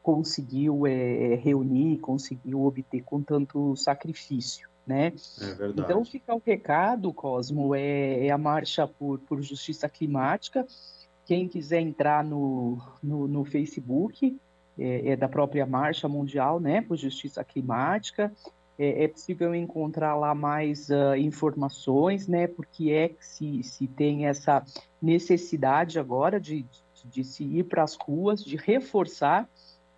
[SPEAKER 22] conseguiu é, reunir, conseguiu obter com tanto sacrifício né?
[SPEAKER 3] É
[SPEAKER 22] então fica o recado, Cosmo, é, é, a marcha por, por justiça climática. Quem quiser entrar no, no, no Facebook, é, é, da própria Marcha Mundial, né, por Justiça Climática. É, é possível encontrar lá mais uh, informações, né, porque é que se, se tem essa necessidade agora de, de, de se ir para as ruas, de reforçar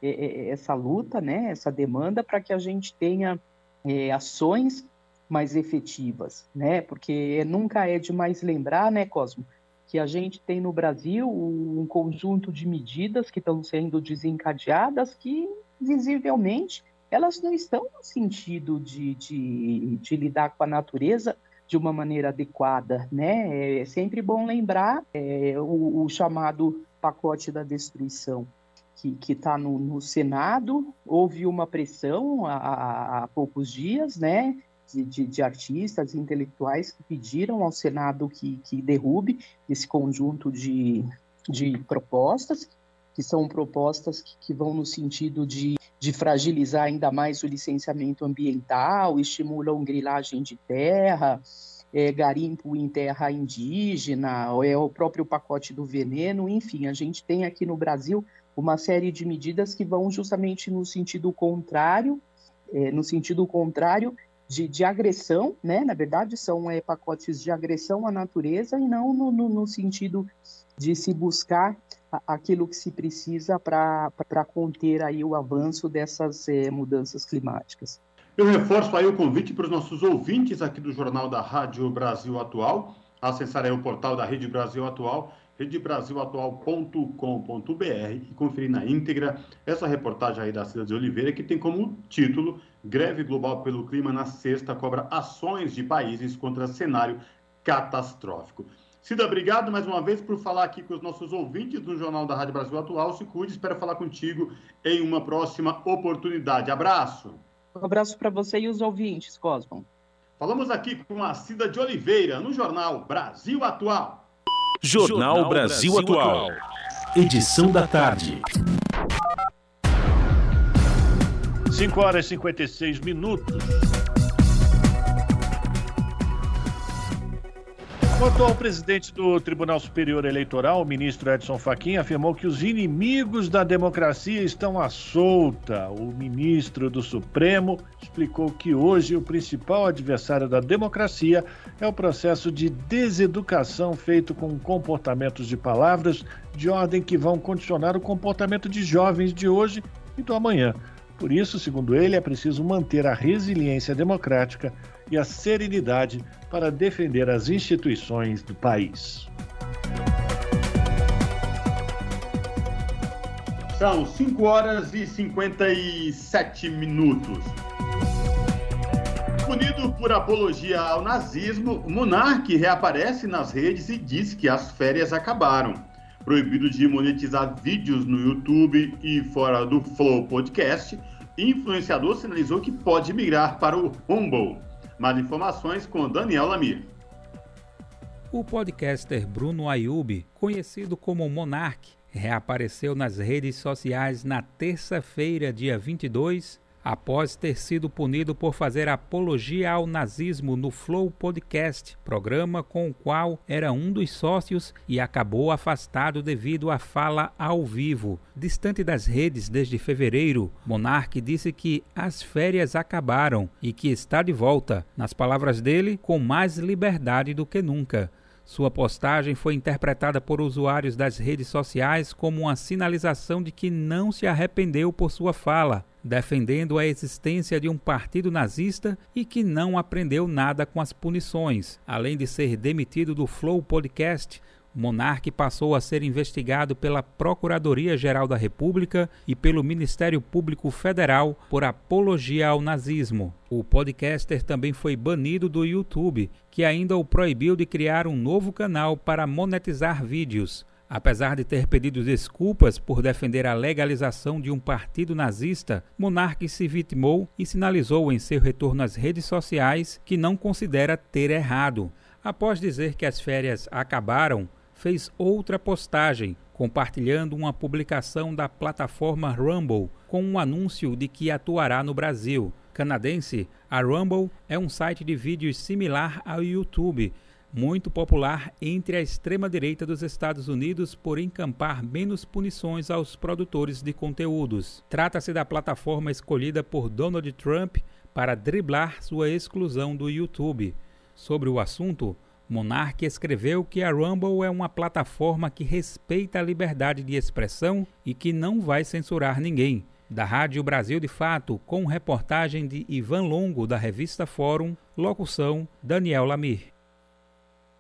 [SPEAKER 22] é, é, essa luta, né, essa demanda, para que a gente tenha é, ações mais efetivas, né? Porque nunca é demais lembrar, né, Cosmo, que a gente tem no Brasil um conjunto de medidas que estão sendo desencadeadas que visivelmente elas não estão no sentido de, de, de lidar com a natureza de uma maneira adequada, né? É sempre bom lembrar é, o, o, chamado pacote da destruição que está no, no, Senado. Houve uma pressão há, há poucos dias, né? De, de, de, artistas intelectuais que pediram ao Senado que, que derrube esse conjunto de, de propostas, que são propostas que, que vão no sentido de, de fragilizar ainda mais o licenciamento ambiental, estimulam grilagem de terra, é, garimpo em terra indígena, é o próprio pacote do veneno, enfim, a gente tem aqui no Brasil uma série de medidas que vão justamente no sentido contrário, é, no sentido contrário de, de, agressão, né? Na verdade, são é, pacotes de agressão à natureza e não no, no, no sentido de se buscar aquilo que se precisa para conter aí o avanço dessas é, mudanças climáticas.
[SPEAKER 3] Eu reforço aí o convite para os nossos ouvintes aqui do Jornal da Rádio Brasil Atual, acessarem o portal da Rede Brasil Atual redebrasilatual.com.br e conferir na íntegra essa reportagem aí da Cida de Oliveira, que tem como título Greve Global pelo Clima na Sexta cobra ações de países contra cenário catastrófico. Cida, obrigado mais uma vez por falar aqui com os nossos ouvintes do Jornal da Rádio Brasil Atual. Se cuide, espero falar contigo em uma próxima oportunidade. Abraço.
[SPEAKER 22] Um abraço para você e os ouvintes, Cosmo.
[SPEAKER 3] Falamos aqui com a Cida de Oliveira, no Jornal Brasil Atual.
[SPEAKER 2] Jornal, Brasil Atual. Edição da tarde.
[SPEAKER 1] 5 horas e 56 minutos. O atual presidente do Tribunal Superior Eleitoral, o ministro Edson Fachin, afirmou que os inimigos da democracia estão à solta. O ministro do Supremo explicou que hoje o principal adversário da democracia é o processo de deseducação feito com comportamentos de palavras de ordem que vão condicionar o comportamento de jovens de hoje e do amanhã. Por isso, segundo ele, é preciso manter a resiliência democrática e a serenidade para defender as instituições do país.
[SPEAKER 3] São 5 horas e 57 minutos. Punido por apologia ao nazismo, o monarca reaparece nas redes e diz que as férias acabaram. Proibido de monetizar vídeos no YouTube e fora do Flow Podcast, influenciador sinalizou que pode migrar para o Rumble. Mais informações com Daniel Lamir.
[SPEAKER 23] O podcaster Bruno Ayub, conhecido como Monark, reapareceu nas redes sociais na terça-feira, dia 22, após ter sido punido por fazer apologia ao nazismo no Flow Podcast, programa com o qual era um dos sócios e acabou afastado devido à fala ao vivo. Distante das redes desde fevereiro, Monark disse que as férias acabaram e que está de volta, nas palavras dele, com mais liberdade do que nunca. Sua postagem foi interpretada por usuários das redes sociais como uma sinalização de que não se arrependeu por sua fala, defendendo a existência de um partido nazista e que não aprendeu nada com as punições. Além de ser demitido do Flow Podcast, Monarque passou a ser investigado pela Procuradoria-Geral da República e pelo Ministério Público Federal por apologia ao nazismo. O podcaster também foi banido do YouTube, que ainda o proibiu de criar um novo canal para monetizar vídeos. Apesar de ter pedido desculpas por defender a legalização de um partido nazista, Monarque se vitimou e sinalizou em seu retorno às redes sociais que não considera ter errado. Após dizer que as férias acabaram, fez outra postagem compartilhando uma publicação da plataforma Rumble com um anúncio de que atuará no Brasil. Canadense, a Rumble é um site de vídeos similar ao YouTube, muito popular entre a extrema-direita dos Estados Unidos por encampar menos punições aos produtores de conteúdos. Trata-se da plataforma escolhida por Donald Trump para driblar sua exclusão do YouTube. Sobre o assunto, Monark escreveu que a Rumble é uma plataforma que respeita a liberdade de expressão e que não vai censurar ninguém. Da Rádio Brasil de Fato, com reportagem de Ivan Longo, da revista Fórum, locução Daniel Lamir.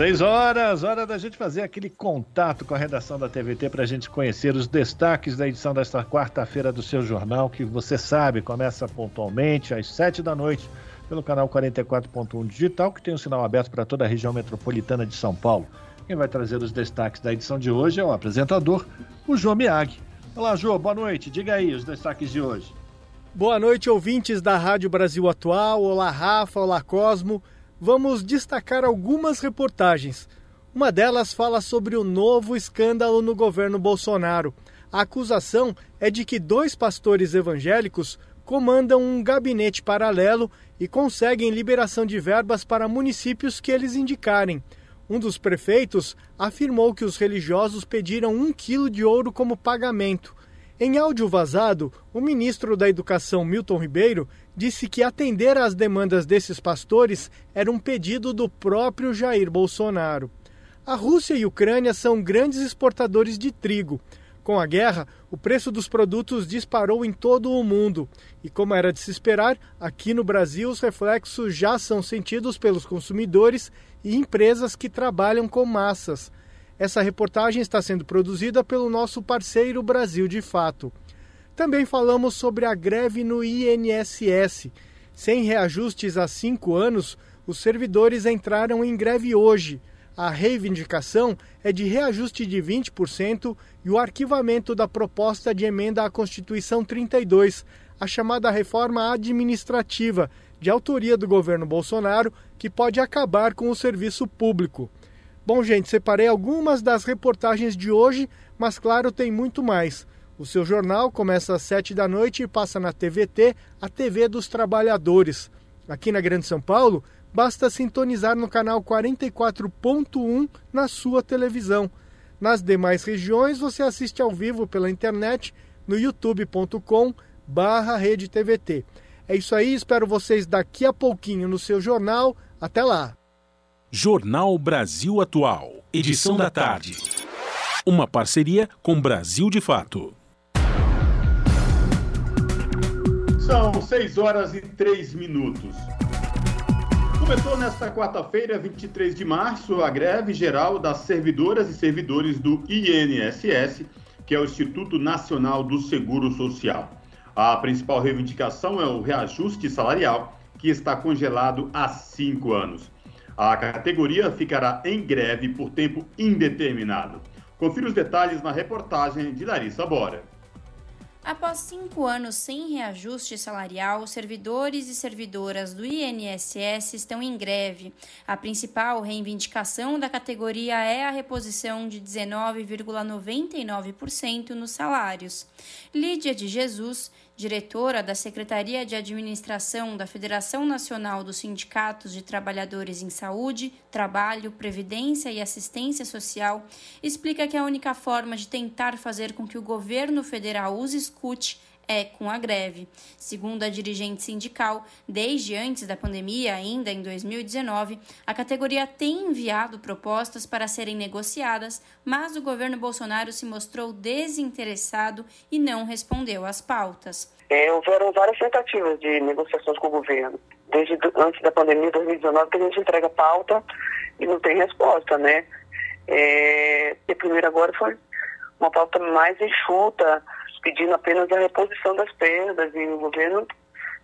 [SPEAKER 1] Seis horas, hora da gente fazer aquele contato com a redação da TVT para a gente conhecer os destaques da edição desta quarta-feira do seu jornal, que você sabe, começa pontualmente às sete da noite pelo canal 44.1 Digital, que tem um sinal aberto para toda a região metropolitana de São Paulo. Quem vai trazer os destaques da edição de hoje é o apresentador, o João Miag. Olá, Jô, boa noite. Diga aí os destaques de hoje.
[SPEAKER 24] Boa noite, ouvintes da Rádio Brasil Atual. Olá, Rafa. Olá, Cosmo vamos destacar algumas reportagens. Uma delas fala sobre o novo escândalo no governo Bolsonaro. A acusação é de que dois pastores evangélicos comandam um gabinete paralelo e conseguem liberação de verbas para municípios que eles indicarem. Um dos prefeitos afirmou que os religiosos pediram um quilo de ouro como pagamento. Em áudio vazado, o ministro da Educação, Milton Ribeiro, disse que atender às demandas desses pastores era um pedido do próprio Jair Bolsonaro. A Rússia e a Ucrânia são grandes exportadores de trigo. Com a guerra, o preço dos produtos disparou em todo o mundo. E como era de se esperar, aqui no Brasil os reflexos já são sentidos pelos consumidores e empresas que trabalham com massas. Essa reportagem está sendo produzida pelo nosso parceiro Brasil de Fato. Também falamos sobre a greve no INSS. Sem reajustes há cinco anos, os servidores entraram em greve hoje. A reivindicação é de reajuste de 20% e o arquivamento da proposta de emenda à Constituição 32, a chamada reforma administrativa, de autoria do governo Bolsonaro, que pode acabar com o serviço público. Bom, gente, separei algumas das reportagens de hoje, mas claro, tem muito mais. O seu jornal começa às 7 da noite e passa na TVT, a TV dos Trabalhadores. Aqui na Grande São Paulo, basta sintonizar no canal 44.1 na sua televisão. Nas demais regiões, você assiste ao vivo pela internet no youtube.com barra TVT. É isso aí, espero vocês daqui a pouquinho no seu jornal. Até lá!
[SPEAKER 2] Jornal Brasil Atual, edição da tarde. Uma parceria com Brasil de Fato.
[SPEAKER 3] São 6 horas e 3 minutos. Começou nesta quarta-feira, 23 de março, a greve geral das servidoras e servidores do INSS, que é o Instituto Nacional do Seguro Social. A principal reivindicação é o reajuste salarial, que está congelado há cinco anos. A categoria ficará em greve por tempo indeterminado. Confira os detalhes na reportagem de Larissa Bora.
[SPEAKER 4] Após cinco anos sem reajuste salarial, servidores e servidoras do INSS estão em greve. A principal reivindicação da categoria é a reposição de 19,99% nos salários. Lídia de Jesus, diretora da Secretaria de Administração da Federação Nacional dos Sindicatos de Trabalhadores em Saúde, Trabalho, Previdência e Assistência Social, explica que a única forma de tentar fazer com que o governo federal os escute é com a greve. Segundo a dirigente sindical, desde antes da pandemia, ainda em 2019, a categoria tem enviado propostas para serem negociadas, mas o governo Bolsonaro se mostrou desinteressado e não respondeu às pautas.
[SPEAKER 25] É, houveram várias tentativas de negociações com o governo,
[SPEAKER 26] desde antes da pandemia, 2019, que a gente entrega pauta e não tem resposta, né? É, e primeiro agora foi uma pauta mais enxuta, pedindo apenas a reposição das perdas e o governo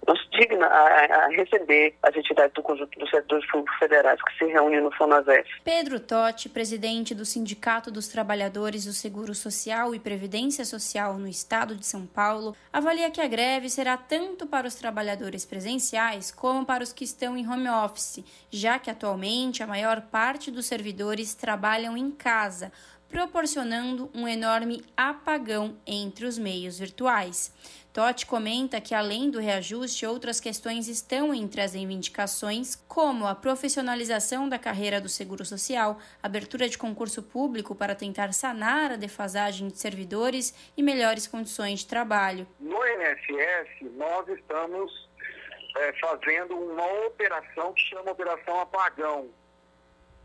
[SPEAKER 26] não se digna a, a, receber as entidades do conjunto dos setores públicos federais que se reúnem no FONASEF.
[SPEAKER 4] Pedro Totti, presidente do Sindicato dos Trabalhadores do Seguro Social e Previdência Social no Estado de São Paulo, avalia que a greve será tanto para os trabalhadores presenciais como para os que estão em home office, já que atualmente a maior parte dos servidores trabalham em casa, proporcionando um enorme apagão entre os meios virtuais. Totti comenta que, além do reajuste, outras questões estão entre as reivindicações, como a profissionalização da carreira do Seguro Social, abertura de concurso público para tentar sanar a defasagem de servidores e melhores condições de trabalho.
[SPEAKER 27] No INSS, nós estamos é, fazendo uma operação que chama Operação Apagão.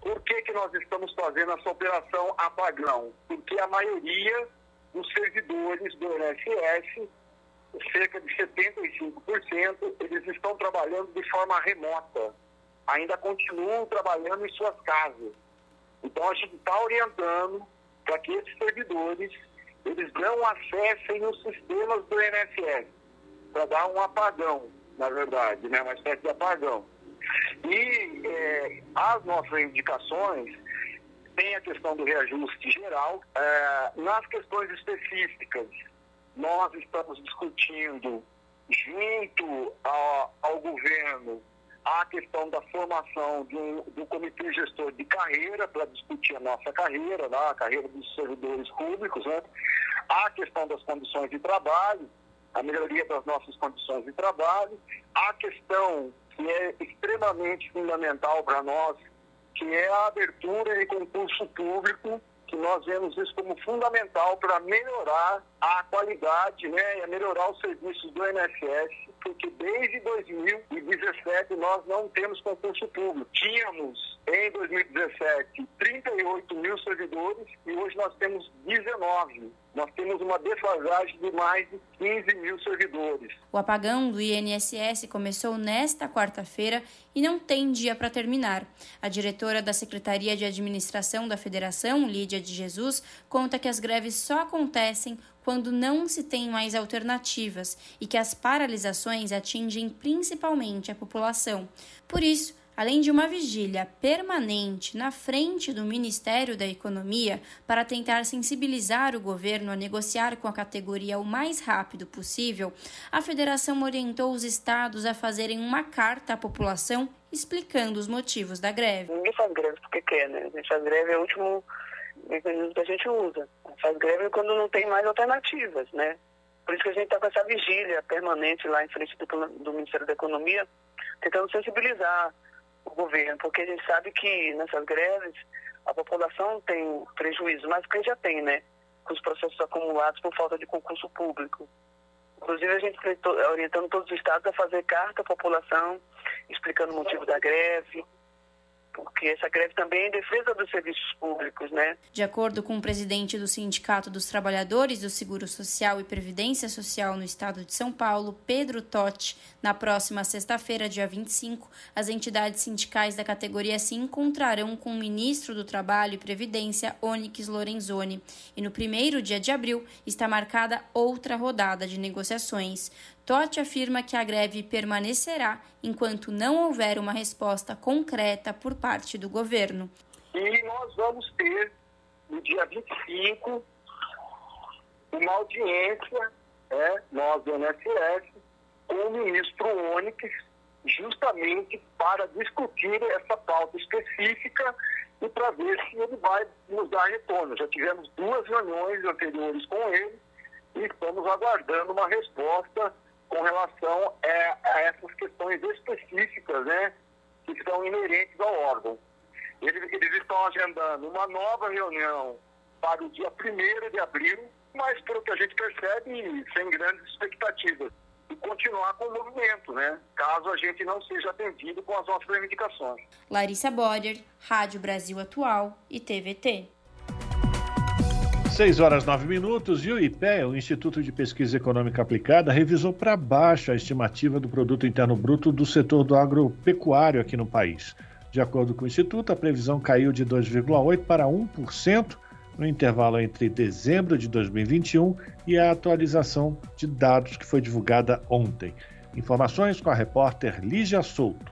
[SPEAKER 27] Por que, que nós estamos fazendo essa Operação Apagão? Porque a maioria dos servidores do INSS cerca de 75%, eles estão trabalhando de forma remota. Ainda continuam trabalhando em suas casas. Então a gente está orientando para que esses servidores eles não acessem os sistemas do INSS, para dar um apagão, na verdade, né? uma espécie de apagão. E é, as nossas indicações tem a questão do reajuste geral, é, nas questões específicas nós estamos discutindo, junto ao, ao governo, a questão da formação do, do comitê gestor de carreira, para discutir a nossa carreira, né, a carreira dos servidores públicos, né? a questão das condições de trabalho, a melhoria das nossas condições de trabalho, a questão que é extremamente fundamental para nós, que é a abertura de concurso público que nós vemos isso como fundamental para melhorar a qualidade né, e melhorar os serviços do INSS, porque desde 2017 nós não temos concurso público. Tínhamos em 2017 38 mil servidores e hoje nós temos 19 nós temos uma defasagem de mais de 15 mil servidores.
[SPEAKER 4] O apagão do INSS começou nesta quarta-feira e não tem dia para terminar. A diretora da Secretaria de Administração da Federação, Lídia de Jesus, conta que as greves só acontecem quando não se tem mais alternativas e que as paralisações atingem principalmente a população. Por isso, além de uma vigília permanente na frente do Ministério da Economia para tentar sensibilizar o governo a negociar com a categoria o mais rápido possível, a federação orientou os estados a fazerem uma carta à população explicando os motivos da greve.
[SPEAKER 26] Ninguém faz greve porque quer, né? A gente faz greve é o último mecanismo que a gente usa. Faz greve quando não tem mais alternativas, né? Por isso que a gente está com essa vigília permanente lá em frente do, do Ministério da Economia, tentando sensibilizar o governo, porque a gente sabe que nessas greves a população tem prejuízo, mas quem já tem, né? Com os processos acumulados por falta de concurso público. Inclusive, a gente está orientando todos os estados a fazer carta à população, explicando o motivo da greve, porque essa greve também é em defesa dos serviços públicos, né?
[SPEAKER 4] De acordo com o presidente do Sindicato dos Trabalhadores do Seguro Social e Previdência Social no estado de São Paulo, Pedro Totti, na próxima sexta-feira, dia 25, as entidades sindicais da categoria se encontrarão com o ministro do Trabalho e Previdência, Onyx Lorenzoni, e no primeiro dia de abril está marcada outra rodada de negociações. Totti afirma que a greve permanecerá enquanto não houver uma resposta concreta por parte do governo.
[SPEAKER 27] E nós vamos ter, no dia 25, uma audiência, é, nós do NSS, com o ministro Onyx, justamente para discutir essa pauta específica e para ver se ele vai nos dar retorno. Já tivemos duas reuniões anteriores com ele e estamos aguardando uma resposta com relação a, a essas questões específicas, né, que são inerentes ao órgão. Eles, eles estão agendando uma nova reunião para o dia 1 de abril, mas pelo que a gente percebe, sem grandes expectativas. E continuar com o movimento, né? Caso a gente não seja atendido com as nossas reivindicações.
[SPEAKER 4] Larissa Boder, Rádio Brasil Atual e TVT.
[SPEAKER 1] 6 horas 9 minutos e o IPE, o Instituto de Pesquisa Econômica Aplicada, revisou para baixo a estimativa do produto interno bruto do setor do agropecuário aqui no país. De acordo com o Instituto, a previsão caiu de 2,8% para 1% no intervalo entre dezembro de 2021 e a atualização de dados que foi divulgada ontem. Informações com a repórter Lígia Souto.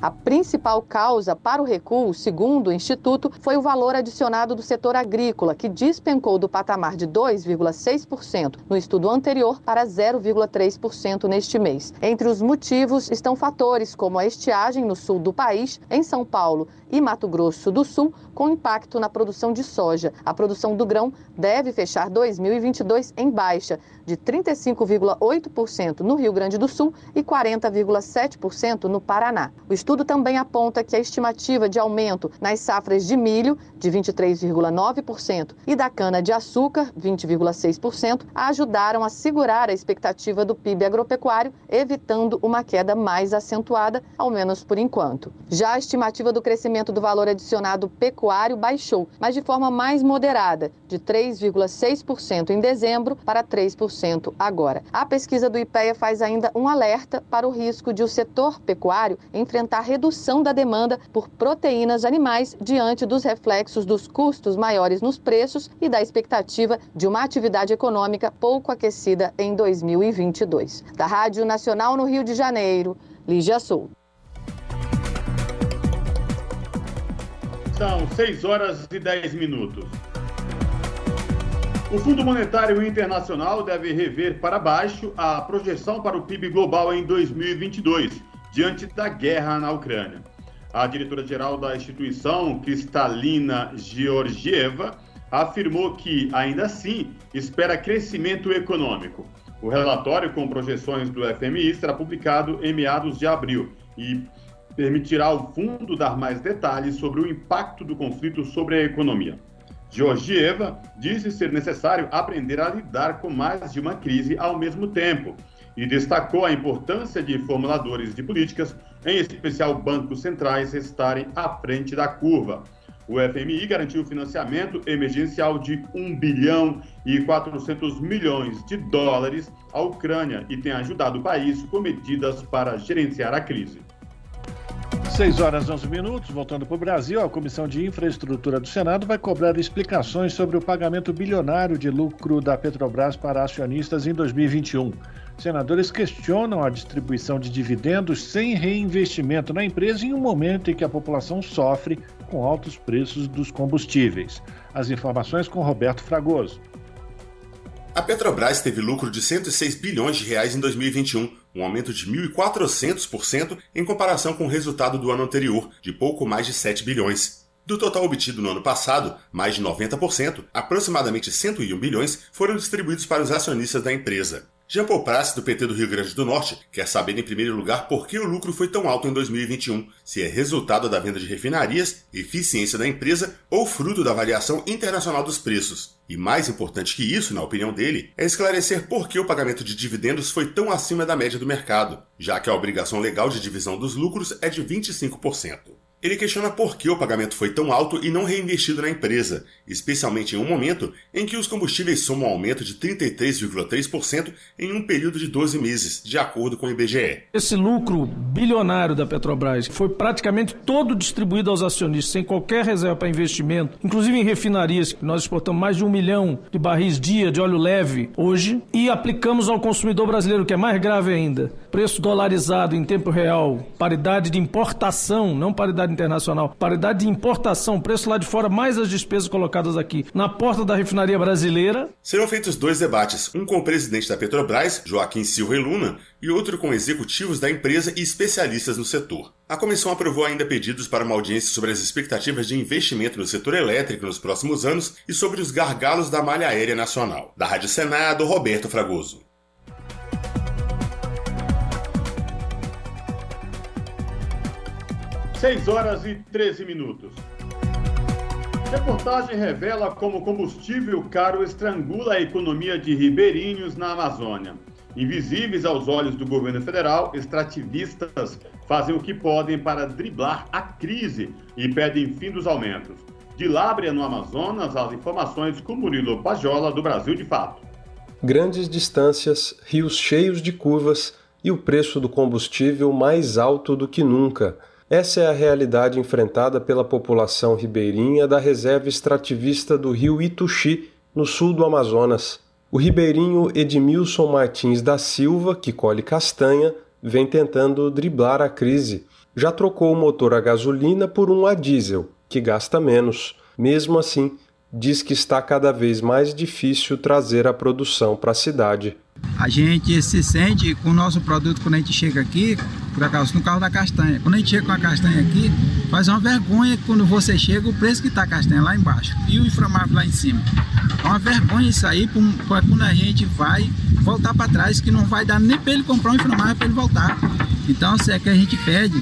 [SPEAKER 28] A principal causa para o recuo, segundo o Instituto, foi o valor adicionado do setor agrícola, que despencou do patamar de 2,6% no estudo anterior para 0,3% neste mês. Entre os motivos estão fatores como a estiagem no sul do país, em São Paulo e Mato Grosso do Sul, com impacto na produção de soja. A produção do grão deve fechar 2022 em baixa, de 35,8% no Rio Grande do Sul e 40,7% no Paraná. O estudo também aponta que a estimativa de aumento nas safras de milho, de 23,9%, e da cana-de-açúcar, 20,6%, ajudaram a segurar a expectativa do PIB agropecuário, evitando uma queda mais acentuada, ao menos por enquanto. Já a estimativa do crescimento do valor adicionado pecuário baixou, mas de forma mais moderada, de 3,6% em dezembro para 3% agora. A pesquisa do IPEA faz ainda um alerta para o risco de o setor pecuário enfrentar redução da demanda por proteínas animais diante dos reflexos dos custos maiores nos preços e da expectativa de uma atividade econômica pouco aquecida em 2022. Da Rádio Nacional no Rio de Janeiro, Lígia Souto.
[SPEAKER 3] São 6 horas e 10 minutos. O Fundo Monetário Internacional deve rever para baixo a projeção para o PIB global em 2022, diante da guerra na Ucrânia. A diretora-geral da instituição, Kristalina Georgieva, afirmou que, ainda assim, espera crescimento econômico. O relatório com projeções do FMI será publicado em meados de abril e permitirá ao fundo dar mais detalhes sobre o impacto do conflito sobre a economia. Georgieva disse ser necessário aprender a lidar com mais de uma crise ao mesmo tempo e destacou a importância de formuladores de políticas, em especial bancos centrais, estarem à frente da curva. O FMI garantiu financiamento emergencial de 1 bilhão e 400 milhões de dólares à Ucrânia e tem ajudado o país com medidas para gerenciar a crise.
[SPEAKER 1] 6 horas 11 minutos, voltando para o Brasil, a Comissão de Infraestrutura do Senado vai cobrar explicações sobre o pagamento bilionário de lucro da Petrobras para acionistas em 2021. Senadores questionam a distribuição de dividendos sem reinvestimento na empresa em um momento em que a população sofre com altos preços dos combustíveis. As informações com Roberto Fragoso.
[SPEAKER 29] A Petrobras teve lucro de 106 bilhões de reais em 2021, um aumento de 1.400% em comparação com o resultado do ano anterior, de pouco mais de 7 bilhões. Do total obtido no ano passado, mais de 90%, aproximadamente 101 bilhões, foram distribuídos para os acionistas da empresa. Jean Paul Prats, do PT do Rio Grande do Norte, quer saber em primeiro lugar por que o lucro foi tão alto em 2021, se é resultado da venda de refinarias, eficiência da empresa ou fruto da variação internacional dos preços. E mais importante que isso, na opinião dele, é esclarecer por que o pagamento de dividendos foi tão acima da média do mercado, já que a obrigação legal de divisão dos lucros é de 25%. Ele questiona por que o pagamento foi tão alto e não reinvestido na empresa, especialmente em um momento em que os combustíveis somam um aumento de 33,3% em um período de 12 meses, de acordo com o IBGE.
[SPEAKER 25] Esse lucro bilionário da Petrobras foi praticamente todo distribuído aos acionistas, sem qualquer reserva para investimento, inclusive em refinarias. Nós exportamos mais de um milhão de barris dia de óleo leve hoje e aplicamos ao consumidor brasileiro, que é mais grave ainda. Preço dolarizado em tempo real, paridade de importação, não paridade internacional, paridade de importação, preço lá de fora, mais as despesas colocadas aqui na porta da refinaria brasileira.
[SPEAKER 29] Serão feitos dois debates, um com o presidente da Petrobras, Joaquim Silva e Luna, e outro com executivos da empresa e especialistas no setor. A comissão aprovou ainda pedidos para uma audiência sobre as expectativas de investimento no setor elétrico nos próximos anos e sobre os gargalos da malha aérea nacional. Da Rádio Senado, Roberto Fragoso.
[SPEAKER 3] 6 horas e 13 minutos. Reportagem revela como combustível caro estrangula a economia de ribeirinhos na Amazônia. Invisíveis aos olhos do governo federal, extrativistas fazem o que podem para driblar a crise e pedem fim dos aumentos. De Lábrea, no Amazonas, as informações com Murilo Pajola, do Brasil de Fato.
[SPEAKER 29] Grandes distâncias, rios cheios de curvas e o preço do combustível mais alto do que nunca. Essa é a realidade enfrentada pela população ribeirinha da reserva extrativista do rio Ituxi, no sul do Amazonas. O ribeirinho Edmilson Martins da Silva, que colhe castanha, vem tentando driblar a crise. Já trocou o motor a gasolina por um a diesel, que gasta menos. Mesmo assim, diz que está cada vez mais difícil trazer a produção para a cidade.
[SPEAKER 30] A gente se sente com o nosso produto quando a gente chega aqui, por acaso no carro da castanha. Quando a gente chega com a castanha aqui, faz uma vergonha quando você chega o preço que está a castanha lá embaixo e o inflamável lá em cima. É uma vergonha isso aí para quando a gente vai voltar para trás, que não vai dar nem para ele comprar um inflamável para ele voltar. Então, se é que a gente pede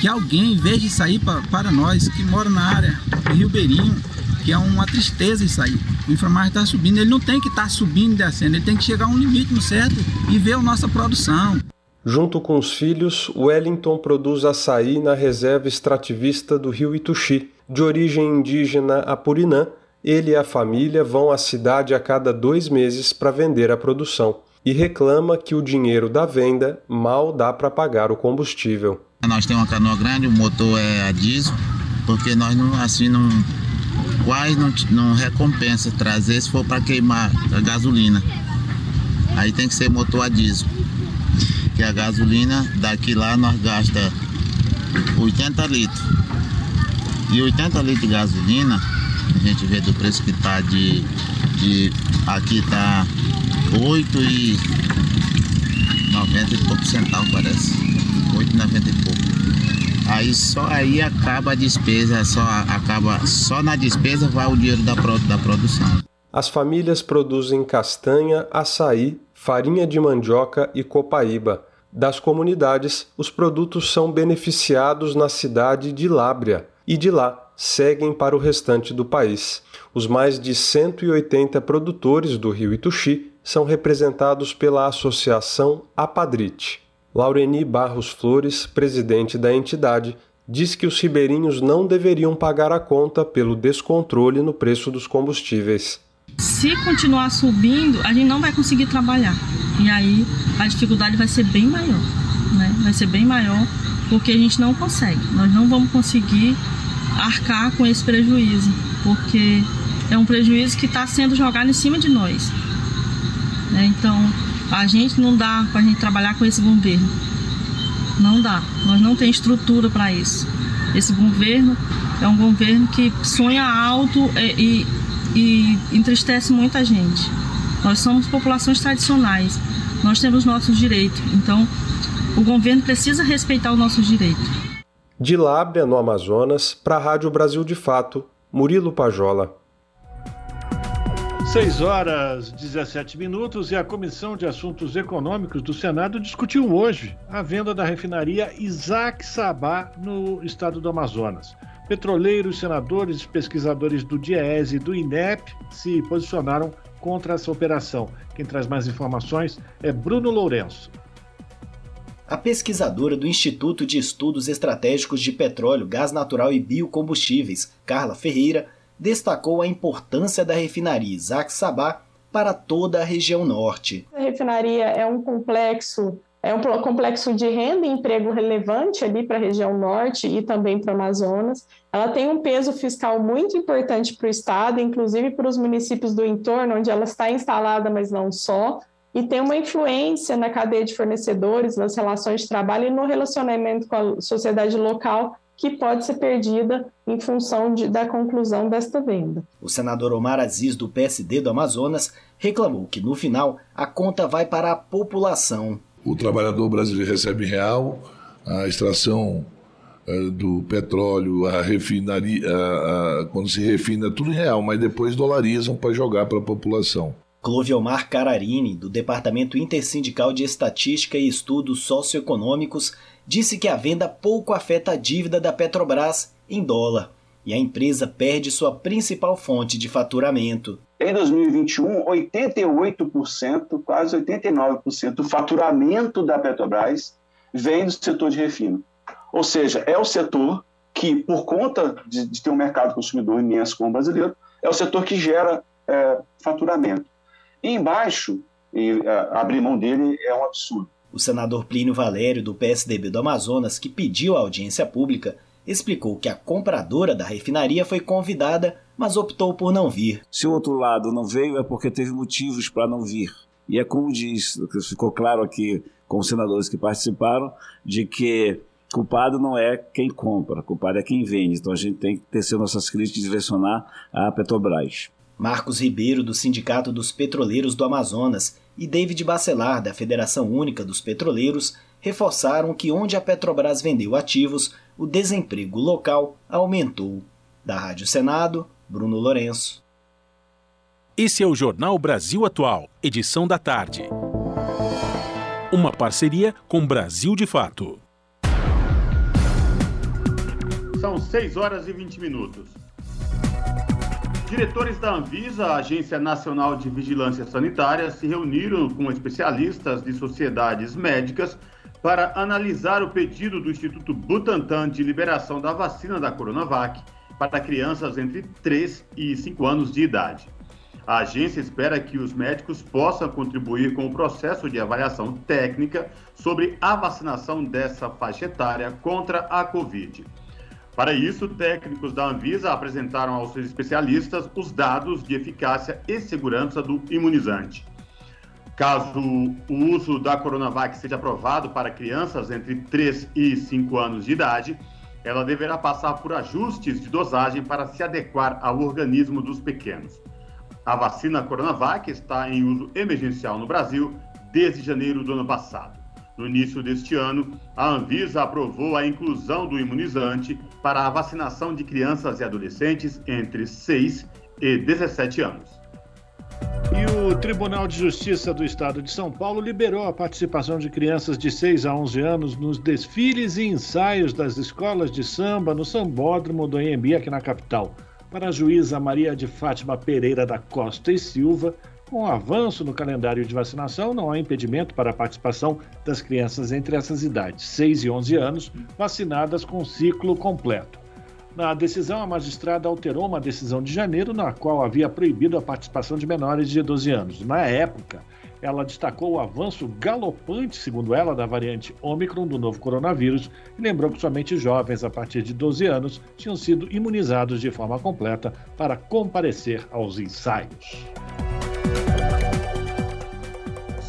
[SPEAKER 30] que alguém, em vez de sair para nós que mora na área do Rio Beirinho, que é uma tristeza isso aí. O inframargem está subindo, ele não tem que estar tá subindo e descendo, ele tem que chegar a um limite no certo e ver a nossa produção.
[SPEAKER 29] Junto com os filhos, Wellington produz açaí na reserva extrativista do rio Ituxi. De origem indígena apurinã, ele e a família vão à cidade a cada dois meses para vender a produção e reclama que o dinheiro da venda mal dá para pagar o combustível.
[SPEAKER 31] Nós temos uma canoa grande, o motor é a diesel, porque nós não, assim não quase não, não recompensa trazer se for para queimar a gasolina. Aí tem que ser motor a diesel. Que a gasolina daqui lá nós gasta 80 litros. E 80 litros de gasolina, a gente vê do preço que tá de, de aqui tá 8 e 90 e pouco centavos parece. 8,90 e pouco. Aí só aí acaba a despesa, só acaba só na despesa vai o dinheiro da, da produção.
[SPEAKER 29] As famílias produzem castanha, açaí, farinha de mandioca e copaíba. Das comunidades, os produtos são beneficiados na cidade de Lábrea e de lá seguem para o restante do país. Os mais de 180 produtores do rio Ituxi são representados pela associação Apadrite. Laureni Barros Flores, presidente da entidade, diz que os ribeirinhos não deveriam pagar a conta pelo descontrole no preço dos combustíveis.
[SPEAKER 32] Se continuar subindo, a gente não vai conseguir trabalhar. E aí a dificuldade vai ser bem maior. Né? Vai ser bem maior porque a gente não consegue. Nós não vamos conseguir arcar com esse prejuízo, porque é um prejuízo que está sendo jogado em cima de nós. Né? Então, a gente não dá para a gente trabalhar com esse governo. Não dá. Nós não temos estrutura para isso. Esse governo é um governo que sonha alto e, e, e entristece muita gente. Nós somos populações tradicionais. Nós temos nossos direitos. Então, o governo precisa respeitar os nossos direitos.
[SPEAKER 29] De Lábrea, no Amazonas, para a Rádio Brasil de Fato, Murilo Pajola.
[SPEAKER 1] 6 horas 17 minutos e a Comissão de Assuntos Econômicos do Senado discutiu hoje a venda da refinaria Isaac Sabá no estado do Amazonas. Petroleiros, senadores e pesquisadores do DIES e do INEP se posicionaram contra essa operação. Quem traz mais informações é Bruno Lourenço.
[SPEAKER 33] A pesquisadora do Instituto de Estudos Estratégicos de Petróleo, Gás Natural e Biocombustíveis, Carla Ferreira, destacou a importância da refinaria Isaac Sabá para toda a região norte.
[SPEAKER 34] A refinaria é um complexo é um complexo de renda e emprego relevante ali para a região norte e também para o Amazonas. Ela tem um peso fiscal muito importante para o estado, inclusive para os municípios do entorno, onde ela está instalada, mas não só, e tem uma influência na cadeia de fornecedores, nas relações de trabalho e no relacionamento com a sociedade local, que pode ser perdida em função de, da conclusão desta venda.
[SPEAKER 33] O senador Omar Aziz, do PSD do Amazonas, reclamou que, no final, a conta vai para a população.
[SPEAKER 35] O trabalhador brasileiro recebe real, a extração uh, do petróleo, a refinaria, uh, uh, quando se refina, tudo em real, mas depois dolarizam para jogar para a população.
[SPEAKER 33] Cloviomar Cararini, do Departamento Intersindical de Estatística e Estudos Socioeconômicos, disse que a venda pouco afeta a dívida da Petrobras em dólar e a empresa perde sua principal fonte de faturamento.
[SPEAKER 36] Em 2021, 88%, quase 89% do faturamento da Petrobras vem do setor de refino. Ou seja, é o setor que, por conta de, de ter um mercado consumidor imenso como o brasileiro, é o setor que gera é, faturamento. E embaixo, e, é, abrir mão dele é um absurdo.
[SPEAKER 33] O senador Plínio Valério, do PSDB do Amazonas, que pediu a audiência pública, explicou que a compradora da refinaria foi convidada, mas optou por não vir.
[SPEAKER 37] Se o outro lado não veio, é porque teve motivos para não vir. E é como diz, ficou claro aqui com os senadores que participaram, de que culpado não é quem compra, culpado é quem vende. Então a gente tem que ter nossas críticas e direcionar a Petrobras.
[SPEAKER 33] Marcos Ribeiro, do Sindicato dos Petroleiros do Amazonas, e David Bacelar, da Federação Única dos Petroleiros, reforçaram que onde a Petrobras vendeu ativos, o desemprego local aumentou. Da Rádio Senado, Bruno Lourenço.
[SPEAKER 2] Esse é o Jornal Brasil Atual, edição da tarde. Uma parceria com Brasil de Fato.
[SPEAKER 3] São 6 horas e 20 minutos. Diretores da Anvisa, Agência Nacional de Vigilância Sanitária, se reuniram com especialistas de sociedades médicas para analisar o pedido do Instituto Butantan de liberação da vacina da Coronavac para crianças entre 3 e 5 anos de idade. A agência espera que os médicos possam contribuir com o processo de avaliação técnica sobre a vacinação dessa faixa etária contra a Covid. Para isso, técnicos da Anvisa apresentaram aos seus especialistas os dados de eficácia e segurança do imunizante. Caso o uso da Coronavac seja aprovado para crianças entre 3 e 5 anos de idade, ela deverá passar por ajustes de dosagem para se adequar ao organismo dos pequenos. A vacina Coronavac está em uso emergencial no Brasil desde janeiro do ano passado. No início deste ano, a Anvisa aprovou a inclusão do imunizante para a vacinação de crianças e adolescentes entre 6 e 17 anos.
[SPEAKER 1] E o Tribunal de Justiça do Estado de São Paulo liberou a participação de crianças de 6 a 11 anos nos desfiles e ensaios das escolas de samba no Sambódromo do Anhembi, aqui na capital. Para a juíza Maria de Fátima Pereira da Costa e Silva, com o avanço no calendário de vacinação, não há impedimento para a participação das crianças entre essas idades, 6 e 11 anos, vacinadas com ciclo completo. Na decisão, a magistrada alterou uma decisão de janeiro na qual havia proibido a participação de menores de 12 anos. Na época, ela destacou o avanço galopante, segundo ela, da variante Ômicron do novo coronavírus e lembrou que somente jovens a partir de 12 anos tinham sido imunizados de forma completa para comparecer aos ensaios.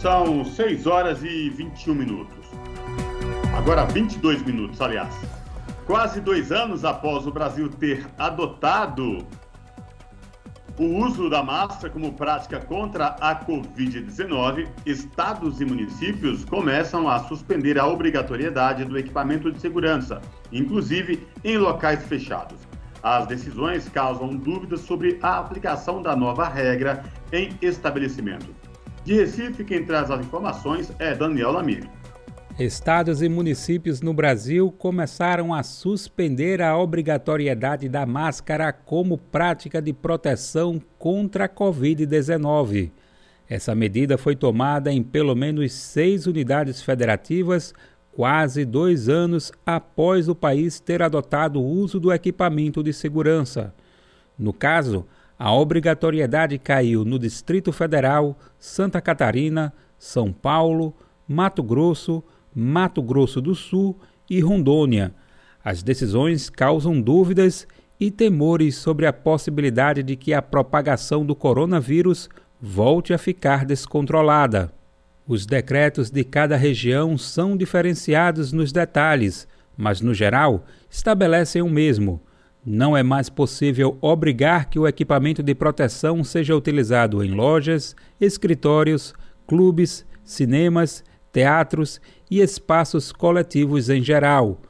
[SPEAKER 3] São 6 horas e 21 minutos. Agora 22 minutos, aliás. Quase dois anos após o Brasil ter adotado o uso da máscara como prática contra a Covid-19, estados e municípios começam a suspender a obrigatoriedade do equipamento de segurança, inclusive em locais fechados. As decisões causam dúvidas sobre a aplicação da nova regra em estabelecimentos. De Recife, quem traz as informações é Daniel Lamir.
[SPEAKER 23] Estados e municípios no Brasil começaram a suspender a obrigatoriedade da máscara como prática de proteção contra a Covid-19. Essa medida foi tomada em pelo menos seis unidades federativas, quase dois anos após o país ter adotado o uso do equipamento de segurança. No caso, a obrigatoriedade caiu no Distrito Federal, Santa Catarina, São Paulo, Mato Grosso, Mato Grosso do Sul e Rondônia. As decisões causam dúvidas e temores sobre a possibilidade de que a propagação do coronavírus volte a ficar descontrolada. Os decretos de cada região são diferenciados nos detalhes, mas, no geral, estabelecem o mesmo. Não é mais possível obrigar que o equipamento de proteção seja utilizado em lojas, escritórios, clubes, cinemas, teatros e espaços coletivos em geral.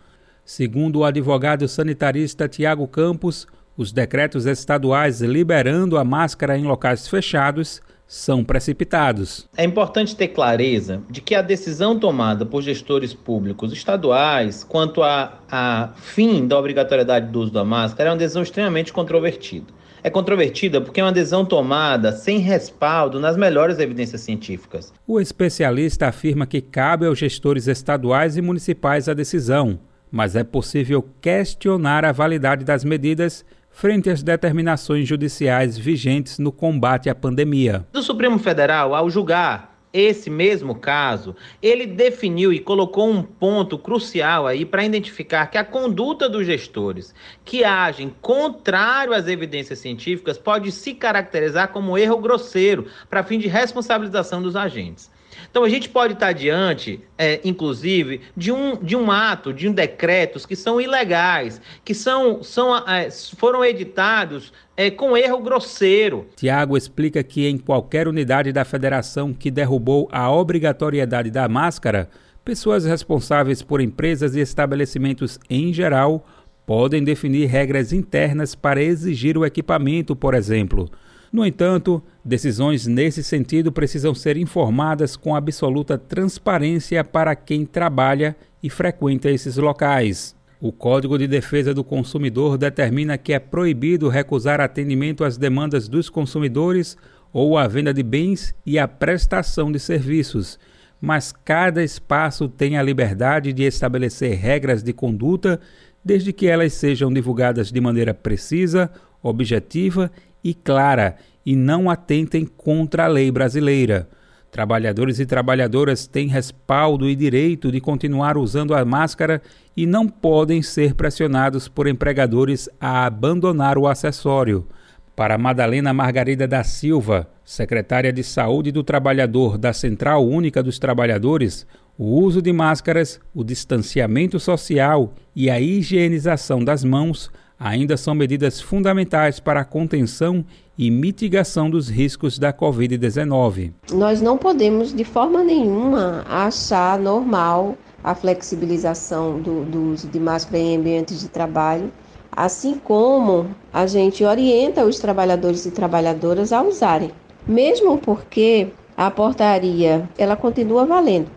[SPEAKER 23] Segundo o advogado sanitarista Tiago Campos, os decretos estaduais liberando a máscara em locais fechados são precipitados.
[SPEAKER 38] É importante ter clareza de que a decisão tomada por gestores públicos estaduais quanto a, a fim da obrigatoriedade do uso da máscara é uma decisão extremamente controvertida é controvertida porque é uma adesão tomada sem respaldo nas melhores evidências científicas.
[SPEAKER 23] O especialista afirma que cabe aos gestores estaduais e municipais a decisão, mas é possível questionar a validade das medidas frente às determinações judiciais vigentes no combate à pandemia.
[SPEAKER 38] O Supremo Federal, ao julgar esse mesmo caso, ele definiu e colocou um ponto crucial aí para identificar que a conduta dos gestores que agem contrário às evidências científicas pode se caracterizar como erro grosseiro para fim de responsabilização dos agentes. Então a gente pode estar diante, é, inclusive, de um, de um ato, de um decretos que são ilegais, que são, são, é, foram editados é, com erro grosseiro.
[SPEAKER 23] Tiago explica que em qualquer unidade da federação que derrubou a obrigatoriedade da máscara, pessoas responsáveis por empresas e estabelecimentos em geral podem definir regras internas para exigir o equipamento, por exemplo. No entanto, decisões nesse sentido precisam ser informadas com absoluta transparência para quem trabalha e frequenta esses locais. O Código de Defesa do Consumidor determina que é proibido recusar atendimento às demandas dos consumidores ou a venda de bens e a prestação de serviços, mas cada espaço tem a liberdade de estabelecer regras de conduta desde que elas sejam divulgadas de maneira precisa, objetiva e clara e não atentem contra a lei brasileira. Trabalhadores e trabalhadoras têm respaldo e direito de continuar usando a máscara e não podem ser pressionados por empregadores a abandonar o acessório. Para Madalena Margarida da Silva, secretária de Saúde do Trabalhador da Central Única dos Trabalhadores, o uso de máscaras, o distanciamento social e a higienização das mãos ainda são medidas fundamentais para a contenção e mitigação dos riscos da Covid-19.
[SPEAKER 39] Nós não podemos, de forma nenhuma, achar normal a flexibilização do, do uso de máscara em ambientes de trabalho, assim como a gente orienta os trabalhadores e trabalhadoras a usarem, mesmo porque a portaria ela continua valendo.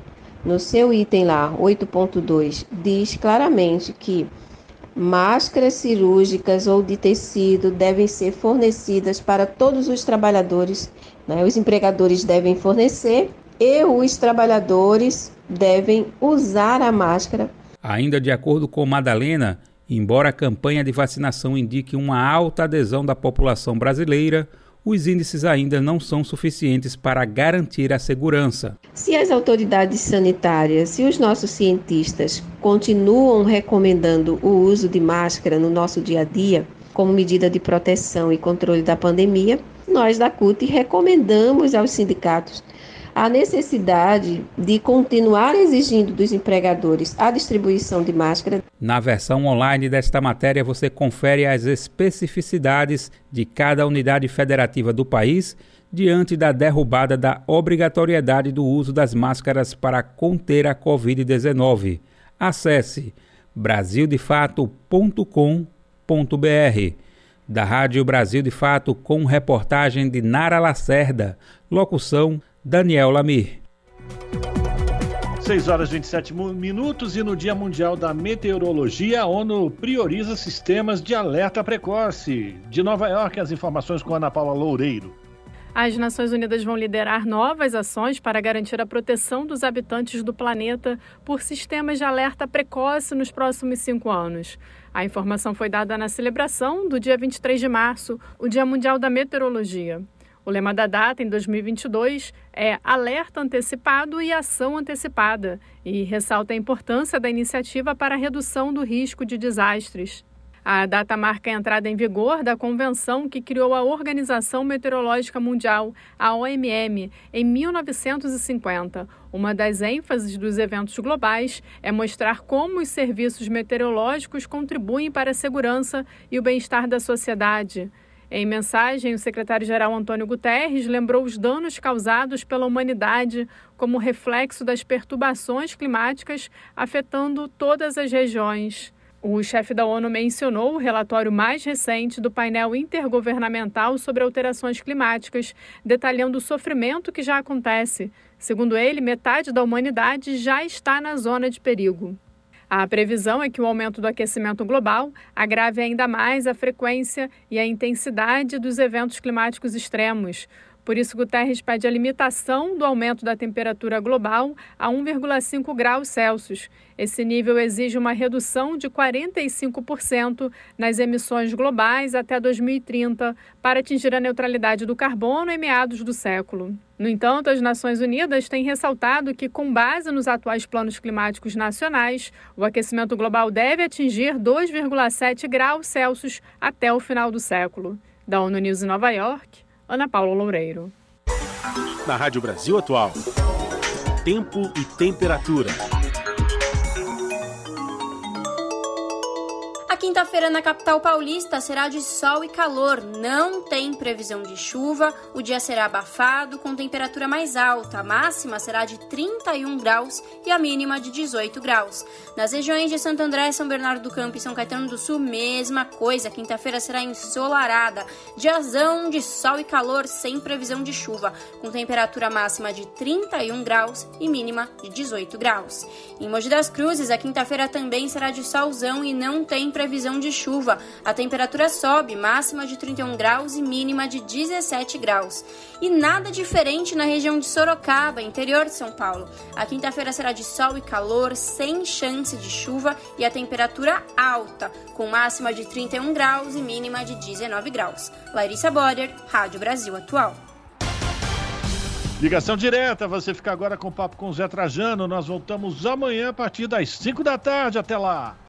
[SPEAKER 39] No seu item lá, 8.2, diz claramente que Máscaras cirúrgicas ou de tecido devem ser fornecidas para todos os trabalhadores. Né? Os empregadores devem fornecer e os trabalhadores devem usar a máscara.
[SPEAKER 23] Ainda de acordo com Madalena, embora a campanha de vacinação indique uma alta adesão da população brasileira, os índices ainda não são suficientes para garantir a segurança.
[SPEAKER 39] Se as autoridades sanitárias e os nossos cientistas continuam recomendando o uso de máscara no nosso dia a dia, como medida de proteção e controle da pandemia, nós da CUT recomendamos aos sindicatos a necessidade de continuar exigindo dos empregadores a distribuição de máscara.
[SPEAKER 23] Na versão online desta matéria, você confere as especificidades de cada unidade federativa do país diante da derrubada da obrigatoriedade do uso das máscaras para conter a Covid-19. Acesse brasildefato.com.br. Da Rádio Brasil de Fato, com reportagem de Nara Lacerda. Locução Daniel Lamir.
[SPEAKER 1] 6 horas e 27 minutos e no Dia Mundial da Meteorologia, a ONU prioriza sistemas de alerta precoce. De Nova York, as informações com Ana Paula Loureiro.
[SPEAKER 40] As Nações Unidas vão liderar novas ações para garantir a proteção dos habitantes do planeta por sistemas de alerta precoce nos próximos cinco anos. A informação foi dada na celebração do dia 23 de março, o Dia Mundial da Meteorologia. O lema da data em 2022 é Alerta Antecipado e Ação Antecipada e ressalta a importância da iniciativa para a redução do risco de desastres. A data marca a entrada em vigor da convenção que criou a Organização Meteorológica Mundial, a OMM, em 1950. Uma das ênfases dos eventos globais é mostrar como os serviços meteorológicos contribuem para a segurança e o bem-estar da sociedade. Em mensagem, o secretário-geral Antônio Guterres lembrou os danos causados pela humanidade como reflexo das perturbações climáticas afetando todas as regiões. O chefe da ONU mencionou o relatório mais recente do painel intergovernamental sobre alterações climáticas, detalhando o sofrimento que já acontece. Segundo ele, metade da humanidade já está na zona de perigo. A previsão é que o aumento do aquecimento global agrave ainda mais a frequência e a intensidade dos eventos climáticos extremos. Por isso, Guterres pede a limitação do aumento da temperatura global a 1,5 graus Celsius. Esse nível exige uma redução de 45% nas emissões globais até 2030 para atingir a neutralidade do carbono em meados do século. No entanto, as Nações Unidas têm ressaltado que, com base nos atuais planos climáticos nacionais, o aquecimento global deve atingir 2,7 graus Celsius até o final do século. Da ONU News em Nova York, Ana Paula Loureiro.
[SPEAKER 2] Na Rádio Brasil Atual, tempo e temperatura.
[SPEAKER 4] A quinta-feira na capital paulista será de sol e calor, não tem previsão de chuva. O dia será abafado, com temperatura mais alta. A máxima será de 31 graus e a mínima de 18 graus. Nas regiões de Santo André, São Bernardo do Campo e São Caetano do Sul, mesma coisa. Quinta-feira será ensolarada, diazão de sol e calor, sem previsão de chuva, com temperatura máxima de 31 graus e mínima de 18 graus. Em Mogi das Cruzes, a quinta-feira também será de solzão e não tem previsão previsão de chuva. A temperatura sobe, máxima de 31 graus e mínima de 17 graus. E nada diferente na região de Sorocaba, interior de São Paulo. A quinta-feira será de sol e calor, sem chance de chuva e a temperatura alta, com máxima de 31 graus e mínima de 19 graus. Larissa Borer, Rádio Brasil Atual.
[SPEAKER 1] Ligação direta, você fica agora com o papo com o Zé Trajano. Nós voltamos amanhã a partir das 5 da tarde. Até lá.